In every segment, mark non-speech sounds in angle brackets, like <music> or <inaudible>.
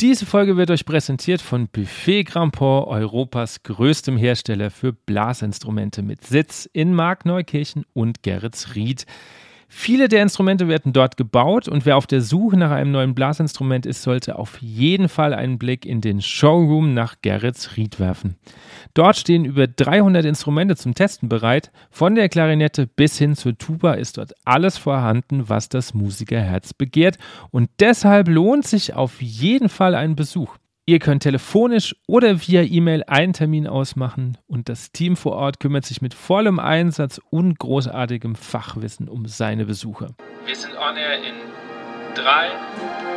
Diese Folge wird euch präsentiert von Buffet Grandport, Europas größtem Hersteller für Blasinstrumente mit Sitz in Markneukirchen und Geretsried. Viele der Instrumente werden dort gebaut und wer auf der Suche nach einem neuen Blasinstrument ist, sollte auf jeden Fall einen Blick in den Showroom nach Gerrits Ried werfen. Dort stehen über 300 Instrumente zum Testen bereit. Von der Klarinette bis hin zur Tuba ist dort alles vorhanden, was das Musikerherz begehrt und deshalb lohnt sich auf jeden Fall ein Besuch. Ihr könnt telefonisch oder via E-Mail einen Termin ausmachen und das Team vor Ort kümmert sich mit vollem Einsatz und großartigem Fachwissen um seine Besucher. Wir sind on air in 3,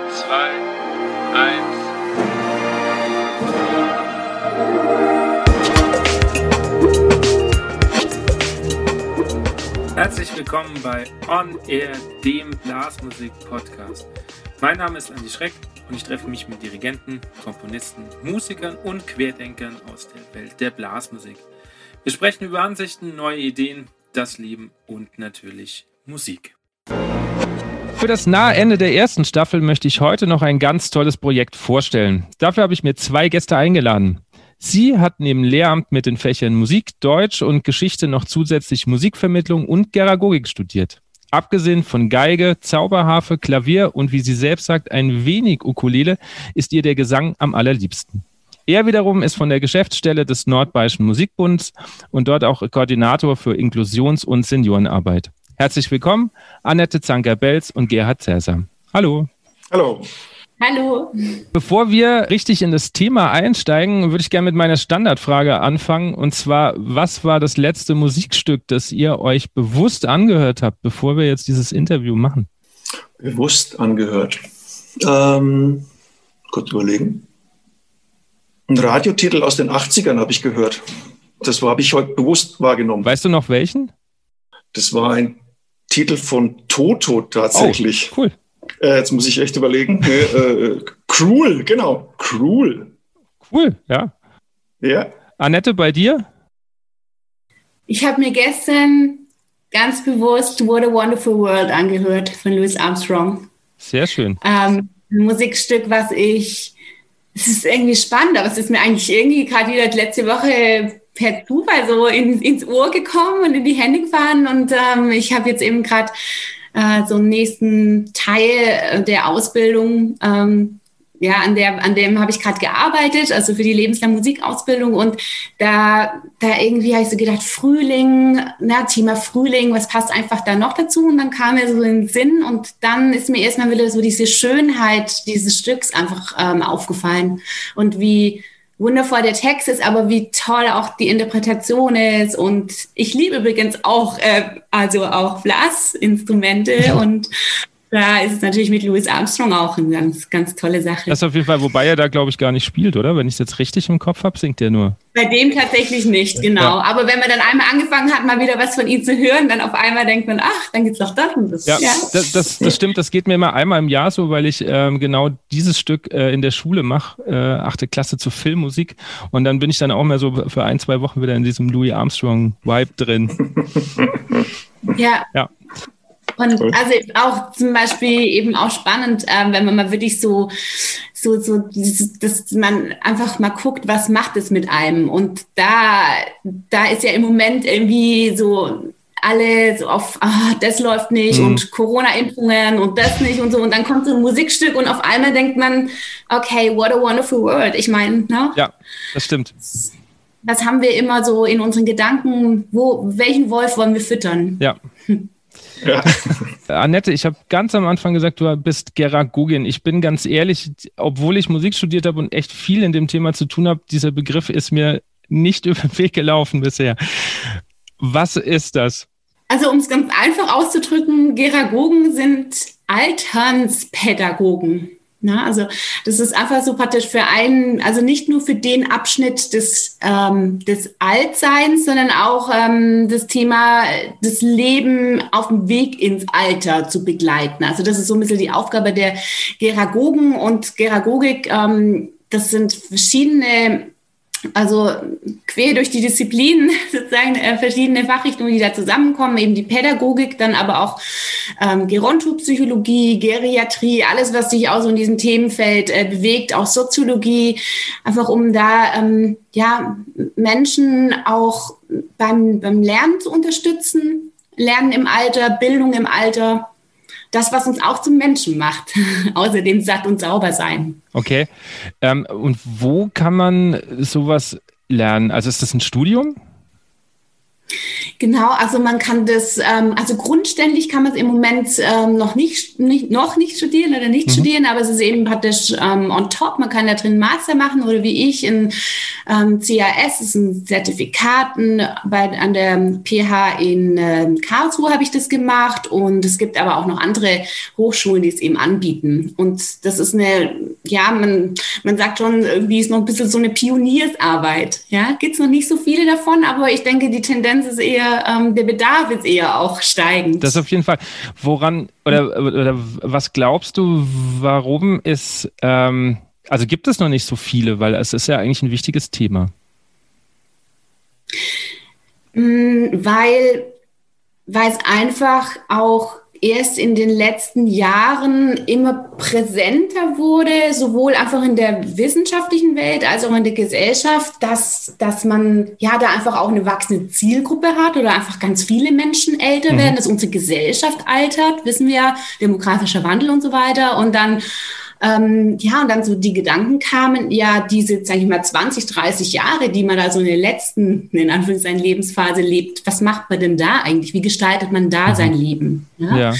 2, 1. Herzlich willkommen bei On Air, dem Blasmusik-Podcast. Mein Name ist Andi Schreck und ich treffe mich mit Dirigenten, Komponisten, Musikern und Querdenkern aus der Welt der Blasmusik. Wir sprechen über Ansichten, neue Ideen, das Leben und natürlich Musik. Für das nahe Ende der ersten Staffel möchte ich heute noch ein ganz tolles Projekt vorstellen. Dafür habe ich mir zwei Gäste eingeladen. Sie hat neben Lehramt mit den Fächern Musik, Deutsch und Geschichte noch zusätzlich Musikvermittlung und Geragogik studiert. Abgesehen von Geige, Zauberharfe, Klavier und wie sie selbst sagt, ein wenig Ukulele, ist ihr der Gesang am allerliebsten. Er wiederum ist von der Geschäftsstelle des Nordbayerischen Musikbunds und dort auch Koordinator für Inklusions- und Seniorenarbeit. Herzlich willkommen, Annette Zanker-Belz und Gerhard Cäsar. Hallo. Hallo. Hallo. Bevor wir richtig in das Thema einsteigen, würde ich gerne mit meiner Standardfrage anfangen. Und zwar, was war das letzte Musikstück, das ihr euch bewusst angehört habt, bevor wir jetzt dieses Interview machen? Bewusst angehört. Ähm, kurz überlegen. Ein Radiotitel aus den 80ern habe ich gehört. Das habe ich heute bewusst wahrgenommen. Weißt du noch welchen? Das war ein Titel von Toto tatsächlich. Oh, cool. Äh, jetzt muss ich echt überlegen. äh, äh, cruel, genau. Cruel. Cool, ja. Ja. Annette, bei dir? Ich habe mir gestern ganz bewusst What a Wonderful World angehört von Louis Armstrong. Sehr schön. Ähm, ein Musikstück, was ich, es ist irgendwie spannend, aber es ist mir eigentlich irgendwie gerade wieder letzte Woche per Zufall so in, ins Ohr gekommen und in die Hände gefahren und ähm, ich habe jetzt eben gerade äh, so einen nächsten Teil der Ausbildung. Ähm, ja, an, der, an dem habe ich gerade gearbeitet, also für die lebenslange Musikausbildung. Und da, da irgendwie habe ich so gedacht, Frühling, na, Thema Frühling, was passt einfach da noch dazu? Und dann kam mir so in den Sinn und dann ist mir erstmal wieder so diese Schönheit dieses Stücks einfach ähm, aufgefallen. Und wie, wundervoll der Text ist, aber wie toll auch die Interpretation ist. Und ich liebe übrigens auch, äh, also auch Blasinstrumente und da ist es natürlich mit Louis Armstrong auch eine ganz, ganz tolle Sache. Das auf jeden Fall, wobei er da, glaube ich, gar nicht spielt, oder? Wenn ich es jetzt richtig im Kopf habe, singt er nur. Bei dem tatsächlich nicht, genau. Ja. Aber wenn man dann einmal angefangen hat, mal wieder was von ihm zu hören, dann auf einmal denkt man, ach, dann geht's doch das und das. Ja, ja. Das, das, das, stimmt. Das geht mir immer einmal im Jahr so, weil ich ähm, genau dieses Stück äh, in der Schule mache, äh, achte Klasse zur Filmmusik. Und dann bin ich dann auch mehr so für ein, zwei Wochen wieder in diesem Louis Armstrong-Vibe drin. Ja. Ja. Und also auch zum Beispiel eben auch spannend, äh, wenn man mal wirklich so, so, so, dass man einfach mal guckt, was macht es mit einem. Und da, da ist ja im Moment irgendwie so alle so auf, ah, das läuft nicht mhm. und Corona-Impfungen und das nicht und so. Und dann kommt so ein Musikstück und auf einmal denkt man, okay, what a wonderful world. Ich meine, ne? Ja, das stimmt. Das haben wir immer so in unseren Gedanken, wo, welchen Wolf wollen wir füttern? Ja. Ja. Annette, ich habe ganz am Anfang gesagt, du bist Geragogin. Ich bin ganz ehrlich, obwohl ich Musik studiert habe und echt viel in dem Thema zu tun habe, dieser Begriff ist mir nicht <laughs> über den Weg gelaufen bisher. Was ist das? Also um es ganz einfach auszudrücken, Geragogen sind Alternspädagogen. Na, also das ist einfach so praktisch für einen, also nicht nur für den Abschnitt des, ähm, des Altseins, sondern auch ähm, das Thema das Leben auf dem Weg ins Alter zu begleiten. Also das ist so ein bisschen die Aufgabe der Geragogen und Geragogik. Ähm, das sind verschiedene also quer durch die Disziplinen <laughs> sozusagen äh, verschiedene Fachrichtungen, die da zusammenkommen, eben die Pädagogik, dann aber auch ähm, Gerontopsychologie, Geriatrie, alles, was sich auch so in diesem Themenfeld äh, bewegt, auch Soziologie, einfach um da ähm, ja Menschen auch beim, beim Lernen zu unterstützen, Lernen im Alter, Bildung im Alter das, was uns auch zum Menschen macht. <laughs> Außerdem satt und sauber sein. Okay. Ähm, und wo kann man sowas lernen? Also ist das ein Studium? Genau, also man kann das, ähm, also grundständig kann man es im Moment ähm, noch nicht, nicht, noch nicht studieren oder nicht mhm. studieren, aber es ist eben praktisch ähm, on top. Man kann da drin Master machen oder wie ich in ähm, CAS, ist ein Zertifikaten bei, an der PH in äh, Karlsruhe habe ich das gemacht und es gibt aber auch noch andere Hochschulen, die es eben anbieten. Und das ist eine, ja, man, man sagt schon, irgendwie ist noch ein bisschen so eine Pioniersarbeit. Ja, gibt es noch nicht so viele davon, aber ich denke, die Tendenz ist eher ähm, der Bedarf ist eher auch steigend. Das auf jeden Fall. Woran oder, oder was glaubst du, warum ist, ähm, also gibt es noch nicht so viele, weil es ist ja eigentlich ein wichtiges Thema. Mm, weil, weil es einfach auch erst in den letzten Jahren immer präsenter wurde, sowohl einfach in der wissenschaftlichen Welt als auch in der Gesellschaft, dass, dass man ja da einfach auch eine wachsende Zielgruppe hat oder einfach ganz viele Menschen älter mhm. werden, dass unsere Gesellschaft altert, wissen wir ja, demografischer Wandel und so weiter. Und dann ähm, ja, und dann so die Gedanken kamen, ja, diese, sage ich mal, 20, 30 Jahre, die man da so in der letzten, in Anführungszeichen, Lebensphase lebt, was macht man denn da eigentlich? Wie gestaltet man da mhm. sein Leben? Ja? ja?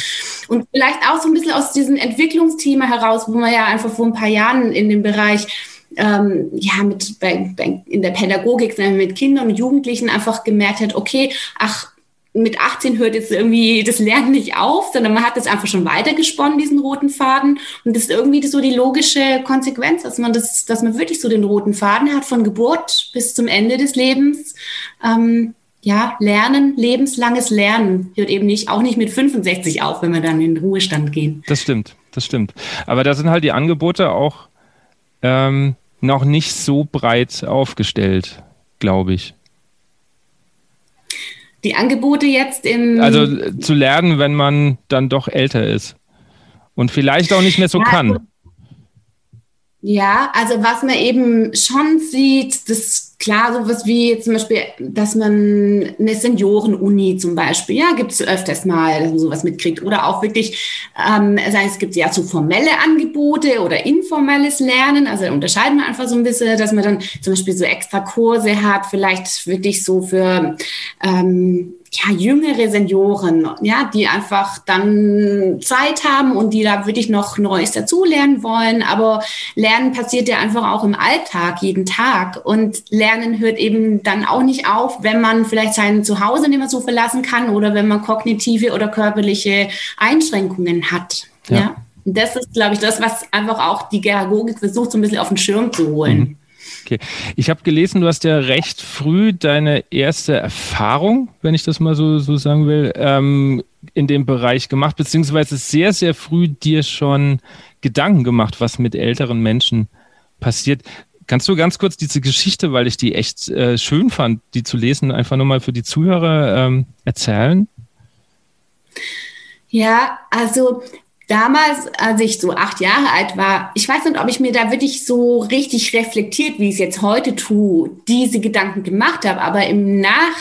Und vielleicht auch so ein bisschen aus diesem Entwicklungsthema heraus, wo man ja einfach vor ein paar Jahren in dem Bereich ähm, ja, mit bei, bei, in der Pädagogik mit Kindern und Jugendlichen einfach gemerkt hat, okay, ach, mit 18 hört jetzt irgendwie das Lernen nicht auf, sondern man hat das einfach schon weitergesponnen, diesen roten Faden. Und das ist irgendwie so die logische Konsequenz, dass man das, dass man wirklich so den roten Faden hat von Geburt bis zum Ende des Lebens. Ähm, ja, Lernen, lebenslanges Lernen hört eben nicht, auch nicht mit 65 auf, wenn wir dann in den Ruhestand gehen. Das stimmt, das stimmt. Aber da sind halt die Angebote auch ähm, noch nicht so breit aufgestellt, glaube ich die Angebote jetzt im. Also äh, zu lernen, wenn man dann doch älter ist und vielleicht auch nicht mehr so ja, kann. Also ja, also was man eben schon sieht, das klar, sowas wie zum Beispiel, dass man eine Senioren-Uni zum Beispiel, ja, gibt es öfters mal, dass man sowas mitkriegt. Oder auch wirklich, ähm, sei es gibt ja so formelle Angebote oder informelles Lernen. Also unterscheiden wir einfach so ein bisschen, dass man dann zum Beispiel so extra Kurse hat, vielleicht wirklich so für ähm, ja, jüngere Senioren, ja, die einfach dann Zeit haben und die da wirklich noch Neues dazulernen wollen. Aber Lernen passiert ja einfach auch im Alltag, jeden Tag. Und Lernen hört eben dann auch nicht auf, wenn man vielleicht sein Zuhause nicht mehr so verlassen kann oder wenn man kognitive oder körperliche Einschränkungen hat. Ja. ja? Das ist, glaube ich, das, was einfach auch die Geragogik versucht, so ein bisschen auf den Schirm zu holen. Okay. Ich habe gelesen, du hast ja recht früh deine erste Erfahrung, wenn ich das mal so, so sagen will, ähm, in dem Bereich gemacht, beziehungsweise sehr, sehr früh dir schon Gedanken gemacht, was mit älteren Menschen passiert. Kannst du ganz kurz diese Geschichte, weil ich die echt äh, schön fand, die zu lesen, einfach nochmal für die Zuhörer ähm, erzählen? Ja, also damals, als ich so acht Jahre alt war, ich weiß nicht, ob ich mir da wirklich so richtig reflektiert, wie ich es jetzt heute tue, diese Gedanken gemacht habe. Aber im Nach,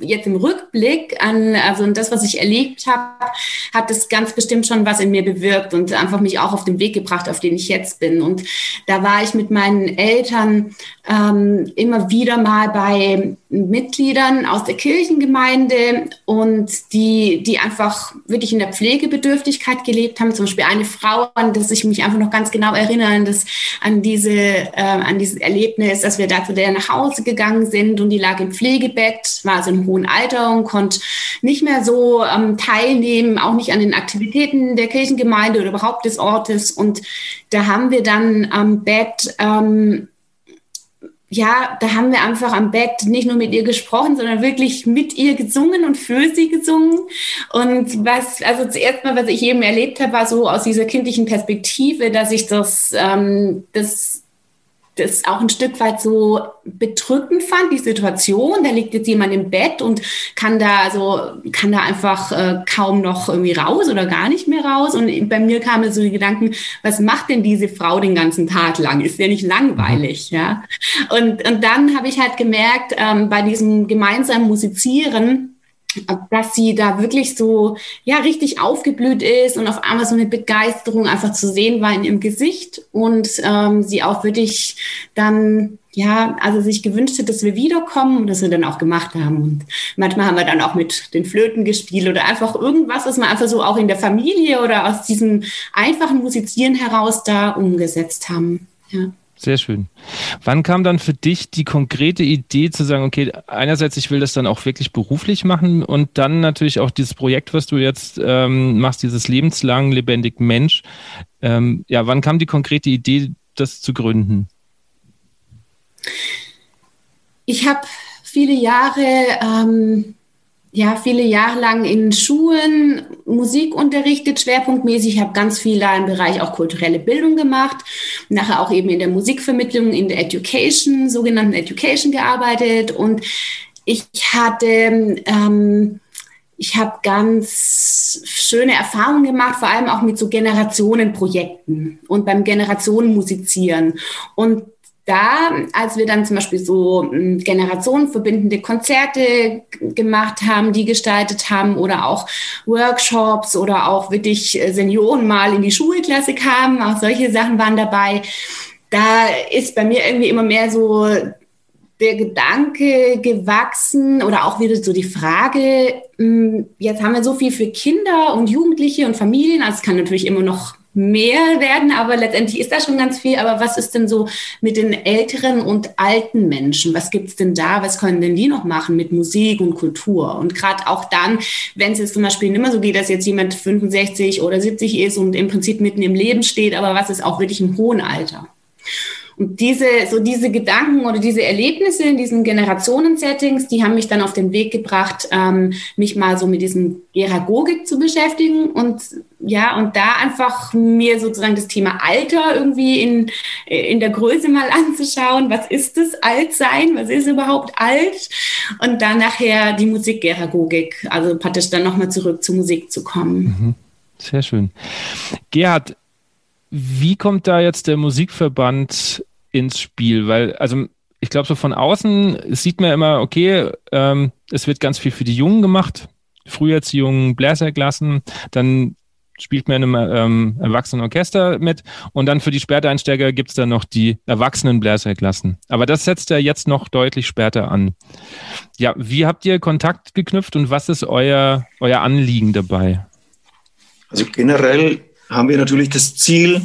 jetzt im Rückblick an, also das, was ich erlebt habe, hat es ganz bestimmt schon was in mir bewirkt und einfach mich auch auf den Weg gebracht, auf den ich jetzt bin. Und da war ich mit meinen Eltern ähm, immer wieder mal bei Mitgliedern aus der Kirchengemeinde und die, die einfach wirklich in der Pflegebedürftigkeit gelebt haben. Zum Beispiel eine Frau, an das ich mich einfach noch ganz genau erinnere, dass, an, diese, äh, an dieses Erlebnis, dass wir da zu der nach Hause gegangen sind und die lag im Pflegebett, war so im hohen Alter und konnte nicht mehr so ähm, teilnehmen, auch nicht an den Aktivitäten der Kirchengemeinde oder überhaupt des Ortes. Und da haben wir dann am Bett ähm, ja, da haben wir einfach am Bett nicht nur mit ihr gesprochen, sondern wirklich mit ihr gesungen und für sie gesungen. Und was, also zuerst mal, was ich eben erlebt habe, war so aus dieser kindlichen Perspektive, dass ich das, ähm, das das auch ein Stück weit so bedrückend fand, die Situation. Da liegt jetzt jemand im Bett und kann da, also, kann da einfach äh, kaum noch irgendwie raus oder gar nicht mehr raus. Und bei mir kamen so die Gedanken, was macht denn diese Frau den ganzen Tag lang? Ist ja nicht langweilig, ja? Und, und dann habe ich halt gemerkt, ähm, bei diesem gemeinsamen Musizieren, dass sie da wirklich so, ja, richtig aufgeblüht ist und auf einmal so eine Begeisterung einfach zu sehen war in ihrem Gesicht und ähm, sie auch wirklich dann, ja, also sich gewünscht hat, dass wir wiederkommen und dass wir dann auch gemacht haben. Und manchmal haben wir dann auch mit den Flöten gespielt oder einfach irgendwas, was wir einfach so auch in der Familie oder aus diesem einfachen Musizieren heraus da umgesetzt haben. Ja. Sehr schön. Wann kam dann für dich die konkrete Idee zu sagen, okay, einerseits, ich will das dann auch wirklich beruflich machen und dann natürlich auch dieses Projekt, was du jetzt ähm, machst, dieses lebenslang lebendig Mensch. Ähm, ja, wann kam die konkrete Idee, das zu gründen? Ich habe viele Jahre ähm, ja, viele Jahre lang in Schulen Musik unterrichtet, schwerpunktmäßig. Ich habe ganz viel da im Bereich auch kulturelle Bildung gemacht. Nachher auch eben in der Musikvermittlung, in der Education, sogenannten Education gearbeitet. Und ich hatte, ähm, ich habe ganz schöne Erfahrungen gemacht, vor allem auch mit so Generationenprojekten und beim Generationenmusizieren. Und da, als wir dann zum Beispiel so hm, generationenverbindende Konzerte gemacht haben, die gestaltet haben oder auch Workshops oder auch wirklich äh, Senioren mal in die Schulklasse kamen, auch solche Sachen waren dabei. Da ist bei mir irgendwie immer mehr so der Gedanke gewachsen oder auch wieder so die Frage, hm, jetzt haben wir so viel für Kinder und Jugendliche und Familien, also es kann natürlich immer noch mehr werden, aber letztendlich ist da schon ganz viel. Aber was ist denn so mit den älteren und alten Menschen? Was gibt's denn da? Was können denn die noch machen mit Musik und Kultur? Und gerade auch dann, wenn es jetzt zum Beispiel nicht mehr so geht, dass jetzt jemand 65 oder 70 ist und im Prinzip mitten im Leben steht, aber was ist auch wirklich im hohen Alter? Und diese, so diese Gedanken oder diese Erlebnisse in diesen Generationen-Settings, die haben mich dann auf den Weg gebracht, ähm, mich mal so mit diesem Geragogik zu beschäftigen und ja, und da einfach mir sozusagen das Thema Alter irgendwie in, in der Größe mal anzuschauen. Was ist das Altsein? Was ist überhaupt alt? Und dann nachher die Musikgeragogik, also praktisch dann nochmal zurück zur Musik zu kommen. Mhm. Sehr schön. Gerhard, wie kommt da jetzt der Musikverband ins Spiel? Weil, also ich glaube, so von außen sieht man immer, okay, ähm, es wird ganz viel für die Jungen gemacht, Früherziehung, Bläserklassen, dann spielt man in einem ähm, Erwachsenenorchester mit und dann für die Späteinsteiger gibt es dann noch die erwachsenen Bläserklassen. Aber das setzt ja jetzt noch deutlich später an. Ja, wie habt ihr Kontakt geknüpft und was ist euer, euer Anliegen dabei? Also generell haben wir natürlich das Ziel,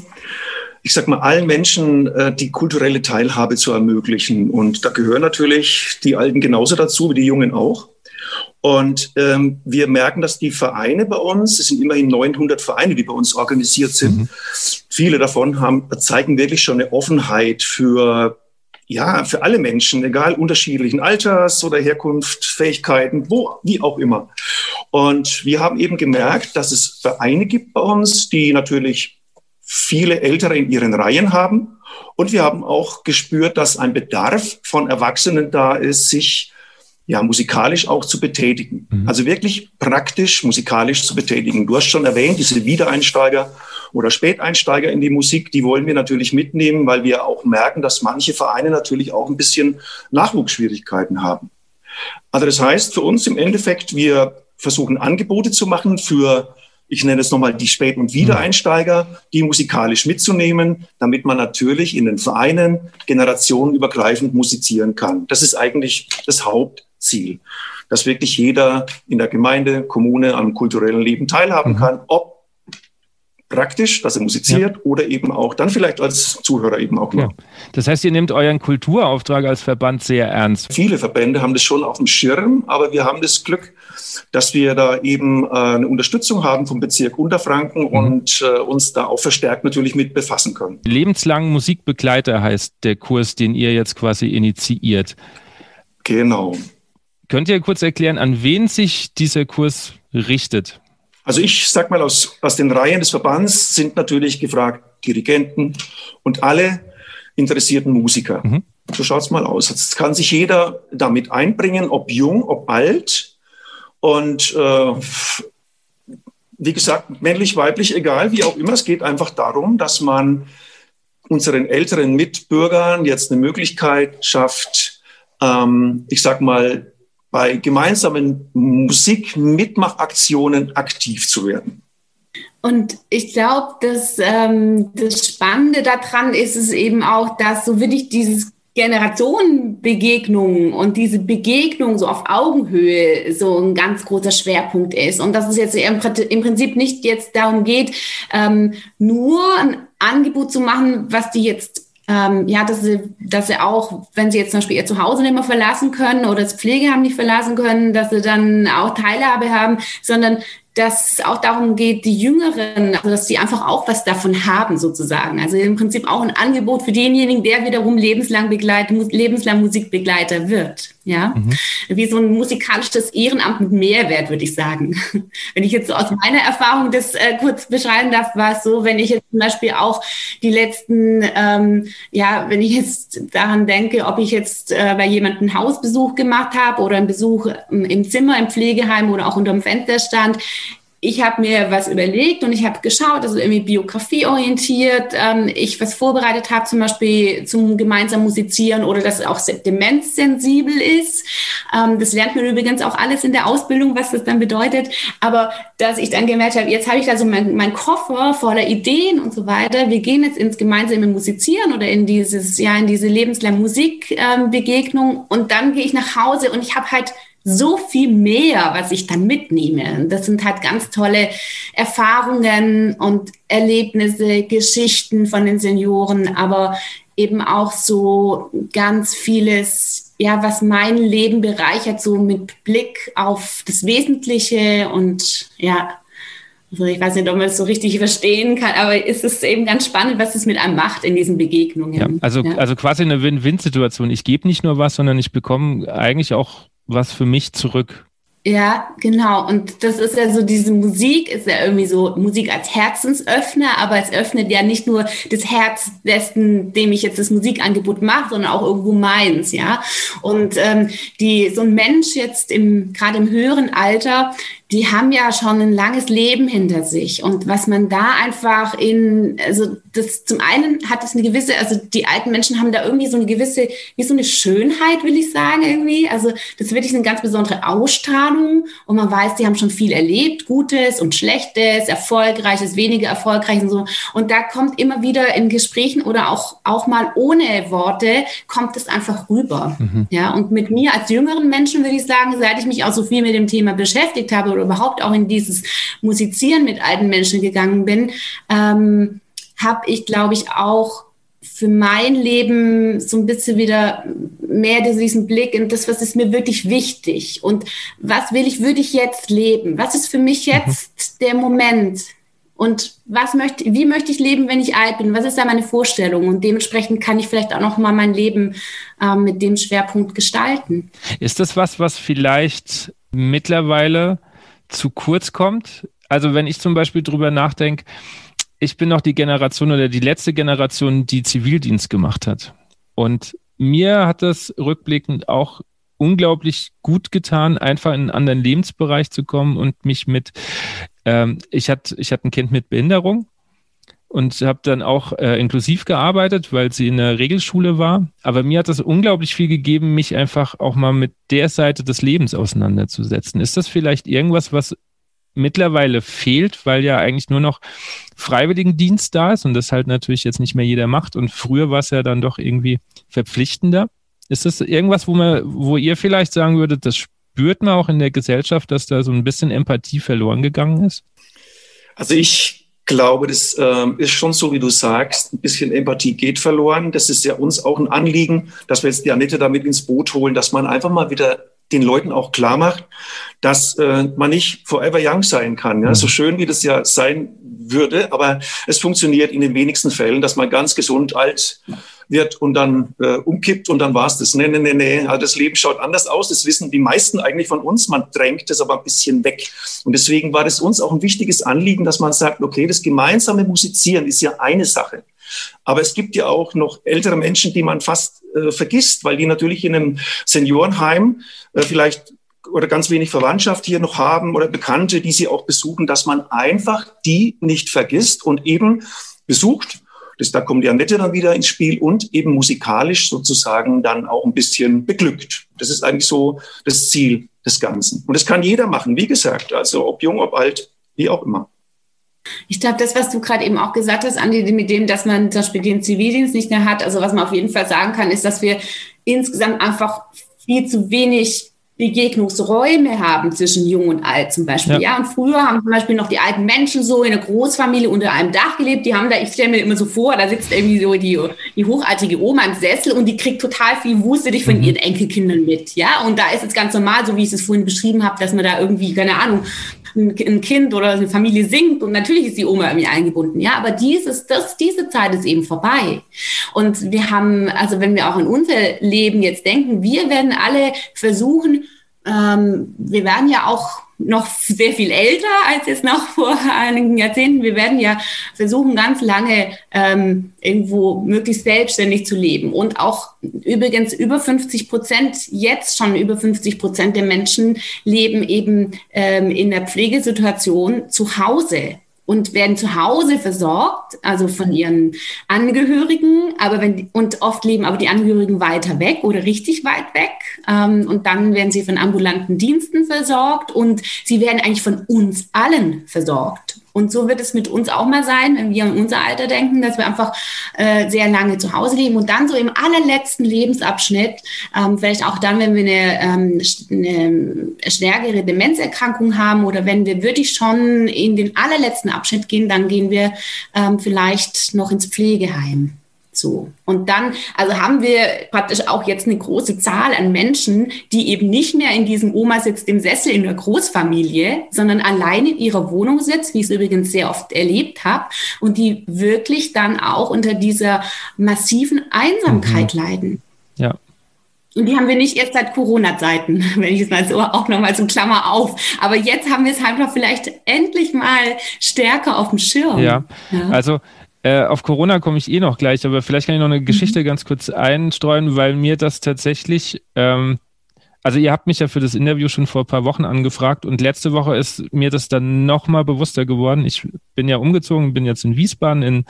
ich sag mal, allen Menschen äh, die kulturelle Teilhabe zu ermöglichen. Und da gehören natürlich die Alten genauso dazu wie die Jungen auch. Und ähm, wir merken, dass die Vereine bei uns, es sind immerhin 900 Vereine, die bei uns organisiert sind, mhm. viele davon haben, zeigen wirklich schon eine Offenheit für ja, für alle Menschen, egal unterschiedlichen Alters oder Herkunft, Fähigkeiten, wo, wie auch immer. Und wir haben eben gemerkt, dass es Vereine gibt bei uns, die natürlich viele Ältere in ihren Reihen haben. Und wir haben auch gespürt, dass ein Bedarf von Erwachsenen da ist, sich ja, musikalisch auch zu betätigen. Mhm. Also wirklich praktisch musikalisch zu betätigen. Du hast schon erwähnt, diese Wiedereinsteiger oder Späteinsteiger in die Musik, die wollen wir natürlich mitnehmen, weil wir auch merken, dass manche Vereine natürlich auch ein bisschen Nachwuchsschwierigkeiten haben. Also das heißt für uns im Endeffekt, wir versuchen Angebote zu machen für ich nenne es nochmal die Spät- und Wiedereinsteiger, die musikalisch mitzunehmen, damit man natürlich in den Vereinen generationenübergreifend musizieren kann. Das ist eigentlich das Hauptziel, dass wirklich jeder in der Gemeinde, Kommune am kulturellen Leben teilhaben mhm. kann, ob praktisch, dass er musiziert ja. oder eben auch dann vielleicht als Zuhörer eben auch. Ja. Das heißt, ihr nehmt euren Kulturauftrag als Verband sehr ernst. Viele Verbände haben das schon auf dem Schirm, aber wir haben das Glück, dass wir da eben äh, eine Unterstützung haben vom Bezirk Unterfranken mhm. und äh, uns da auch verstärkt natürlich mit befassen können. Lebenslang Musikbegleiter heißt der Kurs, den ihr jetzt quasi initiiert. Genau. Könnt ihr kurz erklären, an wen sich dieser Kurs richtet? Also ich sag mal, aus, aus den Reihen des Verbands sind natürlich gefragt Dirigenten und alle, interessierten Musiker. Mhm. So schaut's mal aus. Jetzt kann sich jeder damit einbringen, ob jung, ob alt. Und äh, wie gesagt, männlich, weiblich, egal, wie auch immer. Es geht einfach darum, dass man unseren älteren Mitbürgern jetzt eine Möglichkeit schafft, ähm, ich sag mal, bei gemeinsamen Musik-Mitmachaktionen aktiv zu werden. Und ich glaube, dass ähm, das Spannende daran ist es eben auch, dass so wirklich dieses Generationenbegegnung und diese Begegnung so auf Augenhöhe so ein ganz großer Schwerpunkt ist. Und dass es jetzt im Prinzip nicht jetzt darum geht, ähm, nur ein Angebot zu machen, was die jetzt ähm, ja, dass sie, dass sie auch, wenn sie jetzt zum Beispiel ihr Zuhause nicht mehr verlassen können oder das Pflegeheim nicht verlassen können, dass sie dann auch Teilhabe haben, sondern dass es auch darum geht, die Jüngeren, also dass die einfach auch was davon haben sozusagen. Also im Prinzip auch ein Angebot für denjenigen, der wiederum lebenslang begleitet, lebenslang Musikbegleiter wird. Ja, mhm. wie so ein musikalisches Ehrenamt mit Mehrwert, würde ich sagen. <laughs> Wenn ich jetzt so aus meiner Erfahrung das äh, kurz beschreiben darf, war es so, wenn ich jetzt zum Beispiel auch die letzten, ähm, ja, wenn ich jetzt daran denke, ob ich jetzt äh, bei jemandem einen Hausbesuch gemacht habe oder einen Besuch im Zimmer, im Pflegeheim oder auch unter dem Fenster stand, ich habe mir was überlegt und ich habe geschaut, also irgendwie Biografie orientiert, ähm, ich was vorbereitet habe, zum Beispiel zum gemeinsamen Musizieren oder dass es auch demenzsensibel ist. Ähm, das lernt man übrigens auch alles in der Ausbildung, was das dann bedeutet. Aber dass ich dann gemerkt habe, jetzt habe ich da so meinen mein Koffer voller Ideen und so weiter. Wir gehen jetzt ins gemeinsame Musizieren oder in dieses, ja, in diese lebenslange Musikbegegnung ähm, und dann gehe ich nach Hause und ich habe halt so viel mehr, was ich dann mitnehme. Das sind halt ganz tolle Erfahrungen und Erlebnisse, Geschichten von den Senioren, aber eben auch so ganz vieles, ja, was mein Leben bereichert, so mit Blick auf das Wesentliche und ja, also ich weiß nicht, ob man es so richtig verstehen kann, aber es ist eben ganz spannend, was es mit einem macht in diesen Begegnungen. Ja, also, ja. also quasi eine Win-Win-Situation. Ich gebe nicht nur was, sondern ich bekomme eigentlich auch was für mich zurück. Ja, genau. Und das ist ja so, diese Musik ist ja irgendwie so Musik als Herzensöffner, aber es öffnet ja nicht nur das Herz dessen, dem ich jetzt das Musikangebot mache, sondern auch irgendwo meins, ja. Und ähm, die, so ein Mensch jetzt im, gerade im höheren Alter, die haben ja schon ein langes Leben hinter sich. Und was man da einfach in, also das zum einen hat es eine gewisse, also die alten Menschen haben da irgendwie so eine gewisse, wie so eine Schönheit, will ich sagen, irgendwie. Also das ist wirklich eine ganz besondere Ausstrahlung. Und man weiß, die haben schon viel erlebt, Gutes und Schlechtes, Erfolgreiches, weniger Erfolgreiches und so. Und da kommt immer wieder in Gesprächen oder auch, auch mal ohne Worte, kommt es einfach rüber. Mhm. Ja, und mit mir als jüngeren Menschen würde ich sagen, seit ich mich auch so viel mit dem Thema beschäftigt habe oder überhaupt auch in dieses Musizieren mit alten Menschen gegangen bin, ähm, habe ich, glaube ich, auch für mein Leben so ein bisschen wieder mehr diesen Blick in das, was ist mir wirklich wichtig und was will ich wirklich jetzt leben? Was ist für mich mhm. jetzt der Moment? Und was möchte, wie möchte ich leben, wenn ich alt bin? Was ist da meine Vorstellung? Und dementsprechend kann ich vielleicht auch noch mal mein Leben äh, mit dem Schwerpunkt gestalten. Ist das was, was vielleicht mittlerweile zu kurz kommt. Also wenn ich zum Beispiel drüber nachdenke, ich bin noch die Generation oder die letzte Generation, die Zivildienst gemacht hat. Und mir hat das rückblickend auch unglaublich gut getan, einfach in einen anderen Lebensbereich zu kommen und mich mit, ähm, ich hatte ich hatte ein Kind mit Behinderung und habe dann auch äh, inklusiv gearbeitet, weil sie in der Regelschule war. Aber mir hat das unglaublich viel gegeben, mich einfach auch mal mit der Seite des Lebens auseinanderzusetzen. Ist das vielleicht irgendwas, was mittlerweile fehlt, weil ja eigentlich nur noch Freiwilligendienst da ist und das halt natürlich jetzt nicht mehr jeder macht. Und früher war es ja dann doch irgendwie verpflichtender. Ist das irgendwas, wo man, wo ihr vielleicht sagen würdet, das spürt man auch in der Gesellschaft, dass da so ein bisschen Empathie verloren gegangen ist? Also ich glaube, das äh, ist schon so, wie du sagst, ein bisschen Empathie geht verloren. Das ist ja uns auch ein Anliegen, dass wir jetzt die Annette damit ins Boot holen, dass man einfach mal wieder den Leuten auch klar macht, dass äh, man nicht forever young sein kann. Ja? So mhm. schön wie das ja sein würde, aber es funktioniert in den wenigsten Fällen, dass man ganz gesund alt wird und dann äh, umkippt und dann war's das. Nee, nee, nee, nee. Also das Leben schaut anders aus. Das wissen die meisten eigentlich von uns. Man drängt es aber ein bisschen weg. Und deswegen war das uns auch ein wichtiges Anliegen, dass man sagt, okay, das gemeinsame Musizieren ist ja eine Sache. Aber es gibt ja auch noch ältere Menschen, die man fast äh, vergisst, weil die natürlich in einem Seniorenheim äh, vielleicht oder ganz wenig Verwandtschaft hier noch haben oder Bekannte, die sie auch besuchen, dass man einfach die nicht vergisst und eben besucht. Das, da kommt die Annette dann wieder ins Spiel und eben musikalisch sozusagen dann auch ein bisschen beglückt. Das ist eigentlich so das Ziel des Ganzen. Und das kann jeder machen, wie gesagt, also ob jung, ob alt, wie auch immer. Ich glaube, das, was du gerade eben auch gesagt hast, Andi, mit dem, dass man zum Beispiel den Zivildienst nicht mehr hat, also was man auf jeden Fall sagen kann, ist, dass wir insgesamt einfach viel zu wenig Begegnungsräume haben zwischen Jung und Alt zum Beispiel. Ja. ja. und früher haben zum Beispiel noch die alten Menschen so in einer Großfamilie unter einem Dach gelebt. Die haben da, ich stelle mir immer so vor, da sitzt irgendwie so die, die hochaltige Oma im Sessel und die kriegt total viel Wuste von mhm. ihren Enkelkindern mit. Ja, und da ist es ganz normal, so wie ich es vorhin beschrieben habe, dass man da irgendwie, keine Ahnung, ein Kind oder eine Familie singt und natürlich ist die Oma irgendwie eingebunden, ja, aber dieses, das, diese Zeit ist eben vorbei. Und wir haben, also wenn wir auch an unser Leben jetzt denken, wir werden alle versuchen, ähm, wir werden ja auch noch sehr viel älter als jetzt noch <laughs> vor einigen Jahrzehnten. Wir werden ja versuchen, ganz lange ähm, irgendwo möglichst selbstständig zu leben. Und auch übrigens über 50 Prozent, jetzt schon über 50 Prozent der Menschen leben eben ähm, in der Pflegesituation zu Hause und werden zu Hause versorgt, also von ihren Angehörigen, aber wenn und oft leben aber die Angehörigen weiter weg oder richtig weit weg ähm, und dann werden sie von ambulanten Diensten versorgt und sie werden eigentlich von uns allen versorgt. Und so wird es mit uns auch mal sein, wenn wir an unser Alter denken, dass wir einfach äh, sehr lange zu Hause leben und dann so im allerletzten Lebensabschnitt, ähm, vielleicht auch dann, wenn wir eine, ähm, eine stärkere Demenzerkrankung haben oder wenn wir wirklich schon in den allerletzten Abschnitt gehen, dann gehen wir ähm, vielleicht noch ins Pflegeheim. So. Und dann, also haben wir praktisch auch jetzt eine große Zahl an Menschen, die eben nicht mehr in diesem Oma sitzt im Sessel in der Großfamilie, sondern allein in ihrer Wohnung sitzt, wie ich es übrigens sehr oft erlebt habe, und die wirklich dann auch unter dieser massiven Einsamkeit mhm. leiden. Ja. Und die haben wir nicht erst seit Corona-Zeiten, <laughs> wenn ich es mal so auch nochmal zum Klammer auf. Aber jetzt haben wir es einfach vielleicht endlich mal stärker auf dem Schirm. Ja, ja. also äh, auf Corona komme ich eh noch gleich, aber vielleicht kann ich noch eine mhm. Geschichte ganz kurz einstreuen, weil mir das tatsächlich, ähm, also ihr habt mich ja für das Interview schon vor ein paar Wochen angefragt und letzte Woche ist mir das dann nochmal bewusster geworden. Ich bin ja umgezogen, bin jetzt in Wiesbaden in,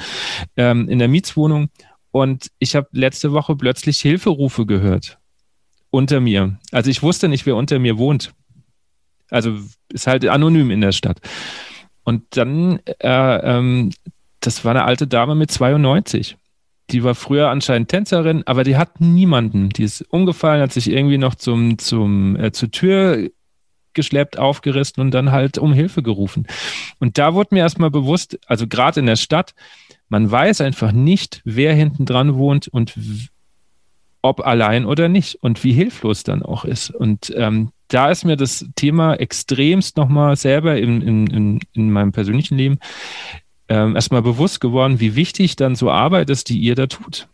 ähm, in der Mietswohnung und ich habe letzte Woche plötzlich Hilferufe gehört unter mir. Also ich wusste nicht, wer unter mir wohnt. Also ist halt anonym in der Stadt. Und dann äh, ähm, das war eine alte Dame mit 92. Die war früher anscheinend Tänzerin, aber die hat niemanden. Die ist umgefallen, hat sich irgendwie noch zum, zum, äh, zur Tür geschleppt, aufgerissen und dann halt um Hilfe gerufen. Und da wurde mir erstmal bewusst, also gerade in der Stadt, man weiß einfach nicht, wer hinten dran wohnt und ob allein oder nicht und wie hilflos dann auch ist. Und ähm, da ist mir das Thema extremst nochmal selber in, in, in, in meinem persönlichen Leben ähm, erstmal bewusst geworden, wie wichtig dann so Arbeit ist, die ihr da tut.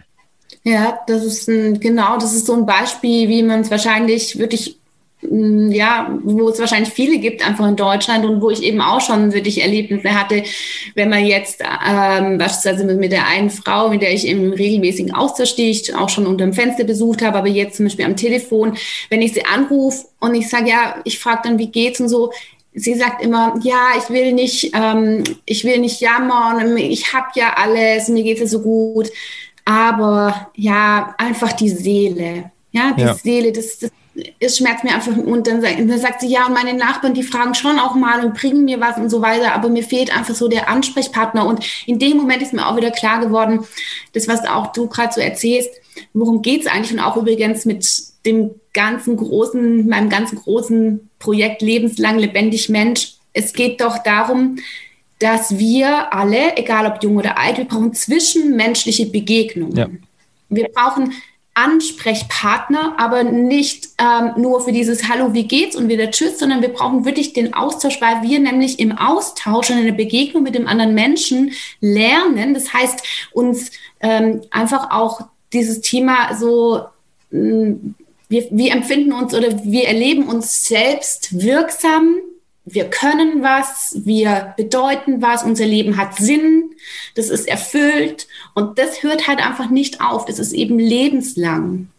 Ja, das ist ein, genau, das ist so ein Beispiel, wie man es wahrscheinlich wirklich mm, ja, wo es wahrscheinlich viele gibt, einfach in Deutschland und wo ich eben auch schon wirklich Erlebnisse hatte, wenn man jetzt ähm, beispielsweise mit der einen Frau, mit der ich im regelmäßigen Austausch stehe, ich auch schon unter dem Fenster besucht habe, aber jetzt zum Beispiel am Telefon, wenn ich sie anrufe und ich sage, ja, ich frage dann, wie geht's und so, sie sagt immer, ja, ich will nicht, ähm, ich will nicht jammern, ich habe ja alles, mir geht es so gut, aber ja, einfach die Seele, ja, die ja. Seele, das, das, es schmerzt mir einfach und dann, dann sagt sie, ja, und meine Nachbarn, die fragen schon auch mal und bringen mir was und so weiter, aber mir fehlt einfach so der Ansprechpartner. Und in dem Moment ist mir auch wieder klar geworden, das, was auch du gerade so erzählst, worum geht es eigentlich und auch übrigens mit dem ganzen großen, meinem ganzen großen Projekt Lebenslang lebendig Mensch. Es geht doch darum, dass wir alle, egal ob jung oder alt, wir brauchen zwischenmenschliche Begegnungen. Ja. Wir brauchen Ansprechpartner, aber nicht ähm, nur für dieses Hallo, wie geht's und wieder Tschüss, sondern wir brauchen wirklich den Austausch, weil wir nämlich im Austausch und in der Begegnung mit dem anderen Menschen lernen. Das heißt, uns ähm, einfach auch dieses Thema so mh, wir, wir empfinden uns oder wir erleben uns selbst wirksam wir können was, wir bedeuten was, unser Leben hat Sinn, das ist erfüllt und das hört halt einfach nicht auf, das ist eben lebenslang.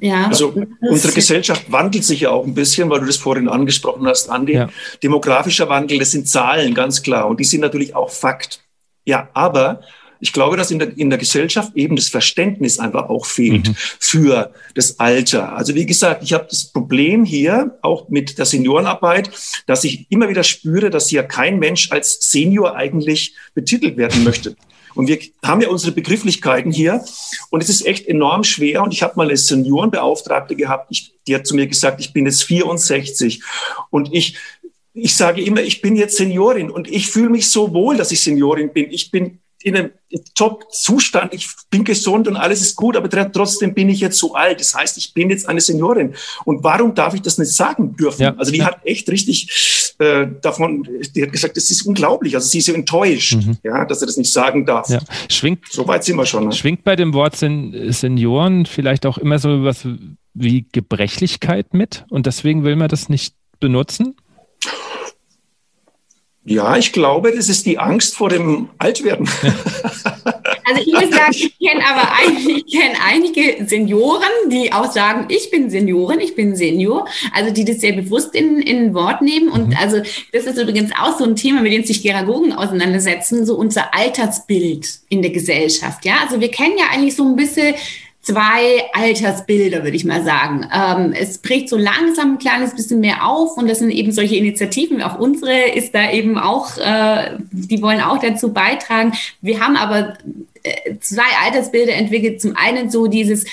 Ja, also unsere Gesellschaft wandelt sich ja auch ein bisschen, weil du das vorhin angesprochen hast, Andi. Ja. Demografischer Wandel, das sind Zahlen, ganz klar. Und die sind natürlich auch Fakt. Ja, aber ich glaube, dass in der, in der Gesellschaft eben das Verständnis einfach auch fehlt mhm. für das Alter. Also wie gesagt, ich habe das Problem hier auch mit der Seniorenarbeit, dass ich immer wieder spüre, dass hier kein Mensch als Senior eigentlich betitelt werden möchte. Und wir haben ja unsere Begrifflichkeiten hier und es ist echt enorm schwer. Und ich habe mal eine Seniorenbeauftragte gehabt, ich, die hat zu mir gesagt, ich bin jetzt 64 und ich, ich sage immer, ich bin jetzt Seniorin und ich fühle mich so wohl, dass ich Seniorin bin. Ich bin in einem Top-Zustand, ich bin gesund und alles ist gut, aber trotzdem bin ich jetzt so alt. Das heißt, ich bin jetzt eine Seniorin. Und warum darf ich das nicht sagen dürfen? Ja. Also die hat echt richtig äh, davon, die hat gesagt, das ist unglaublich. Also sie ist so enttäuscht, mhm. ja, dass er das nicht sagen darf. Ja. Schwingt, so weit sind wir schon. Ne? Schwingt bei dem Wort Sen Senioren vielleicht auch immer so was wie Gebrechlichkeit mit und deswegen will man das nicht benutzen? Ja, ich glaube, das ist die Angst vor dem Altwerden. <laughs> Also ich muss sagen, ich kenne aber ein, ich kenn einige Senioren, die auch sagen, ich bin Seniorin, ich bin Senior, also die das sehr bewusst in, in Wort nehmen. Und mhm. also das ist übrigens auch so ein Thema, mit dem sich Geragogen auseinandersetzen, so unser Altersbild in der Gesellschaft. Ja, also wir kennen ja eigentlich so ein bisschen zwei Altersbilder, würde ich mal sagen. Ähm, es bricht so langsam ein kleines bisschen mehr auf und das sind eben solche Initiativen, auch unsere ist da eben auch, äh, die wollen auch dazu beitragen. Wir haben aber äh, zwei Altersbilder entwickelt. Zum einen so dieses,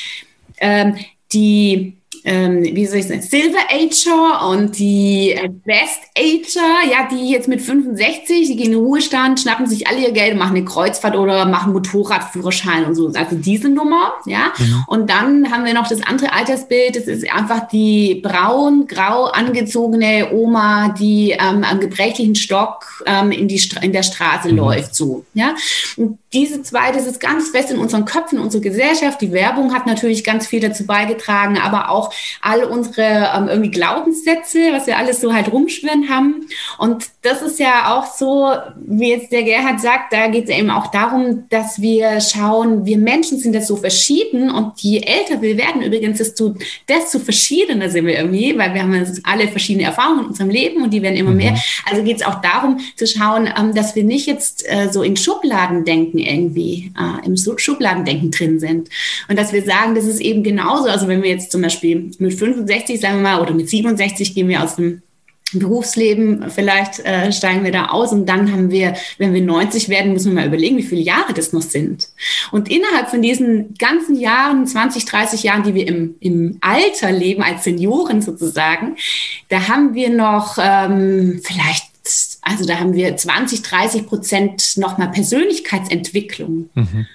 ähm, die ähm, wie soll ich sagen, Silver Ager und die äh, Best Ager, ja, die jetzt mit 65, die gehen in den Ruhestand, schnappen sich alle ihr Geld, machen eine Kreuzfahrt oder machen Motorradführerschein und so. Also diese Nummer, ja. Mhm. Und dann haben wir noch das andere Altersbild, das ist einfach die braun, grau angezogene Oma, die ähm, am gebrechlichen Stock ähm, in, die, in der Straße mhm. läuft, so, ja. Und diese zwei, das ist ganz fest in unseren Köpfen, unsere Gesellschaft. Die Werbung hat natürlich ganz viel dazu beigetragen, aber auch all unsere ähm, irgendwie Glaubenssätze, was wir alles so halt rumschwirren haben. Und das ist ja auch so, wie jetzt der Gerhard sagt, da geht es eben auch darum, dass wir schauen, wir Menschen sind jetzt so verschieden und je älter wir werden, übrigens, desto, desto verschiedener sind wir irgendwie, weil wir haben jetzt alle verschiedene Erfahrungen in unserem Leben und die werden immer mhm. mehr. Also geht es auch darum zu schauen, ähm, dass wir nicht jetzt äh, so in Schubladen denken irgendwie, äh, im Schubladendenken drin sind. Und dass wir sagen, das ist eben genauso, also wenn wir jetzt zum Beispiel mit 65, sagen wir mal, oder mit 67 gehen wir aus dem Berufsleben, vielleicht äh, steigen wir da aus und dann haben wir, wenn wir 90 werden, müssen wir mal überlegen, wie viele Jahre das noch sind. Und innerhalb von diesen ganzen Jahren, 20, 30 Jahren, die wir im, im Alter leben, als Senioren sozusagen, da haben wir noch ähm, vielleicht also da haben wir 20, 30 Prozent nochmal Persönlichkeitsentwicklung. Mhm.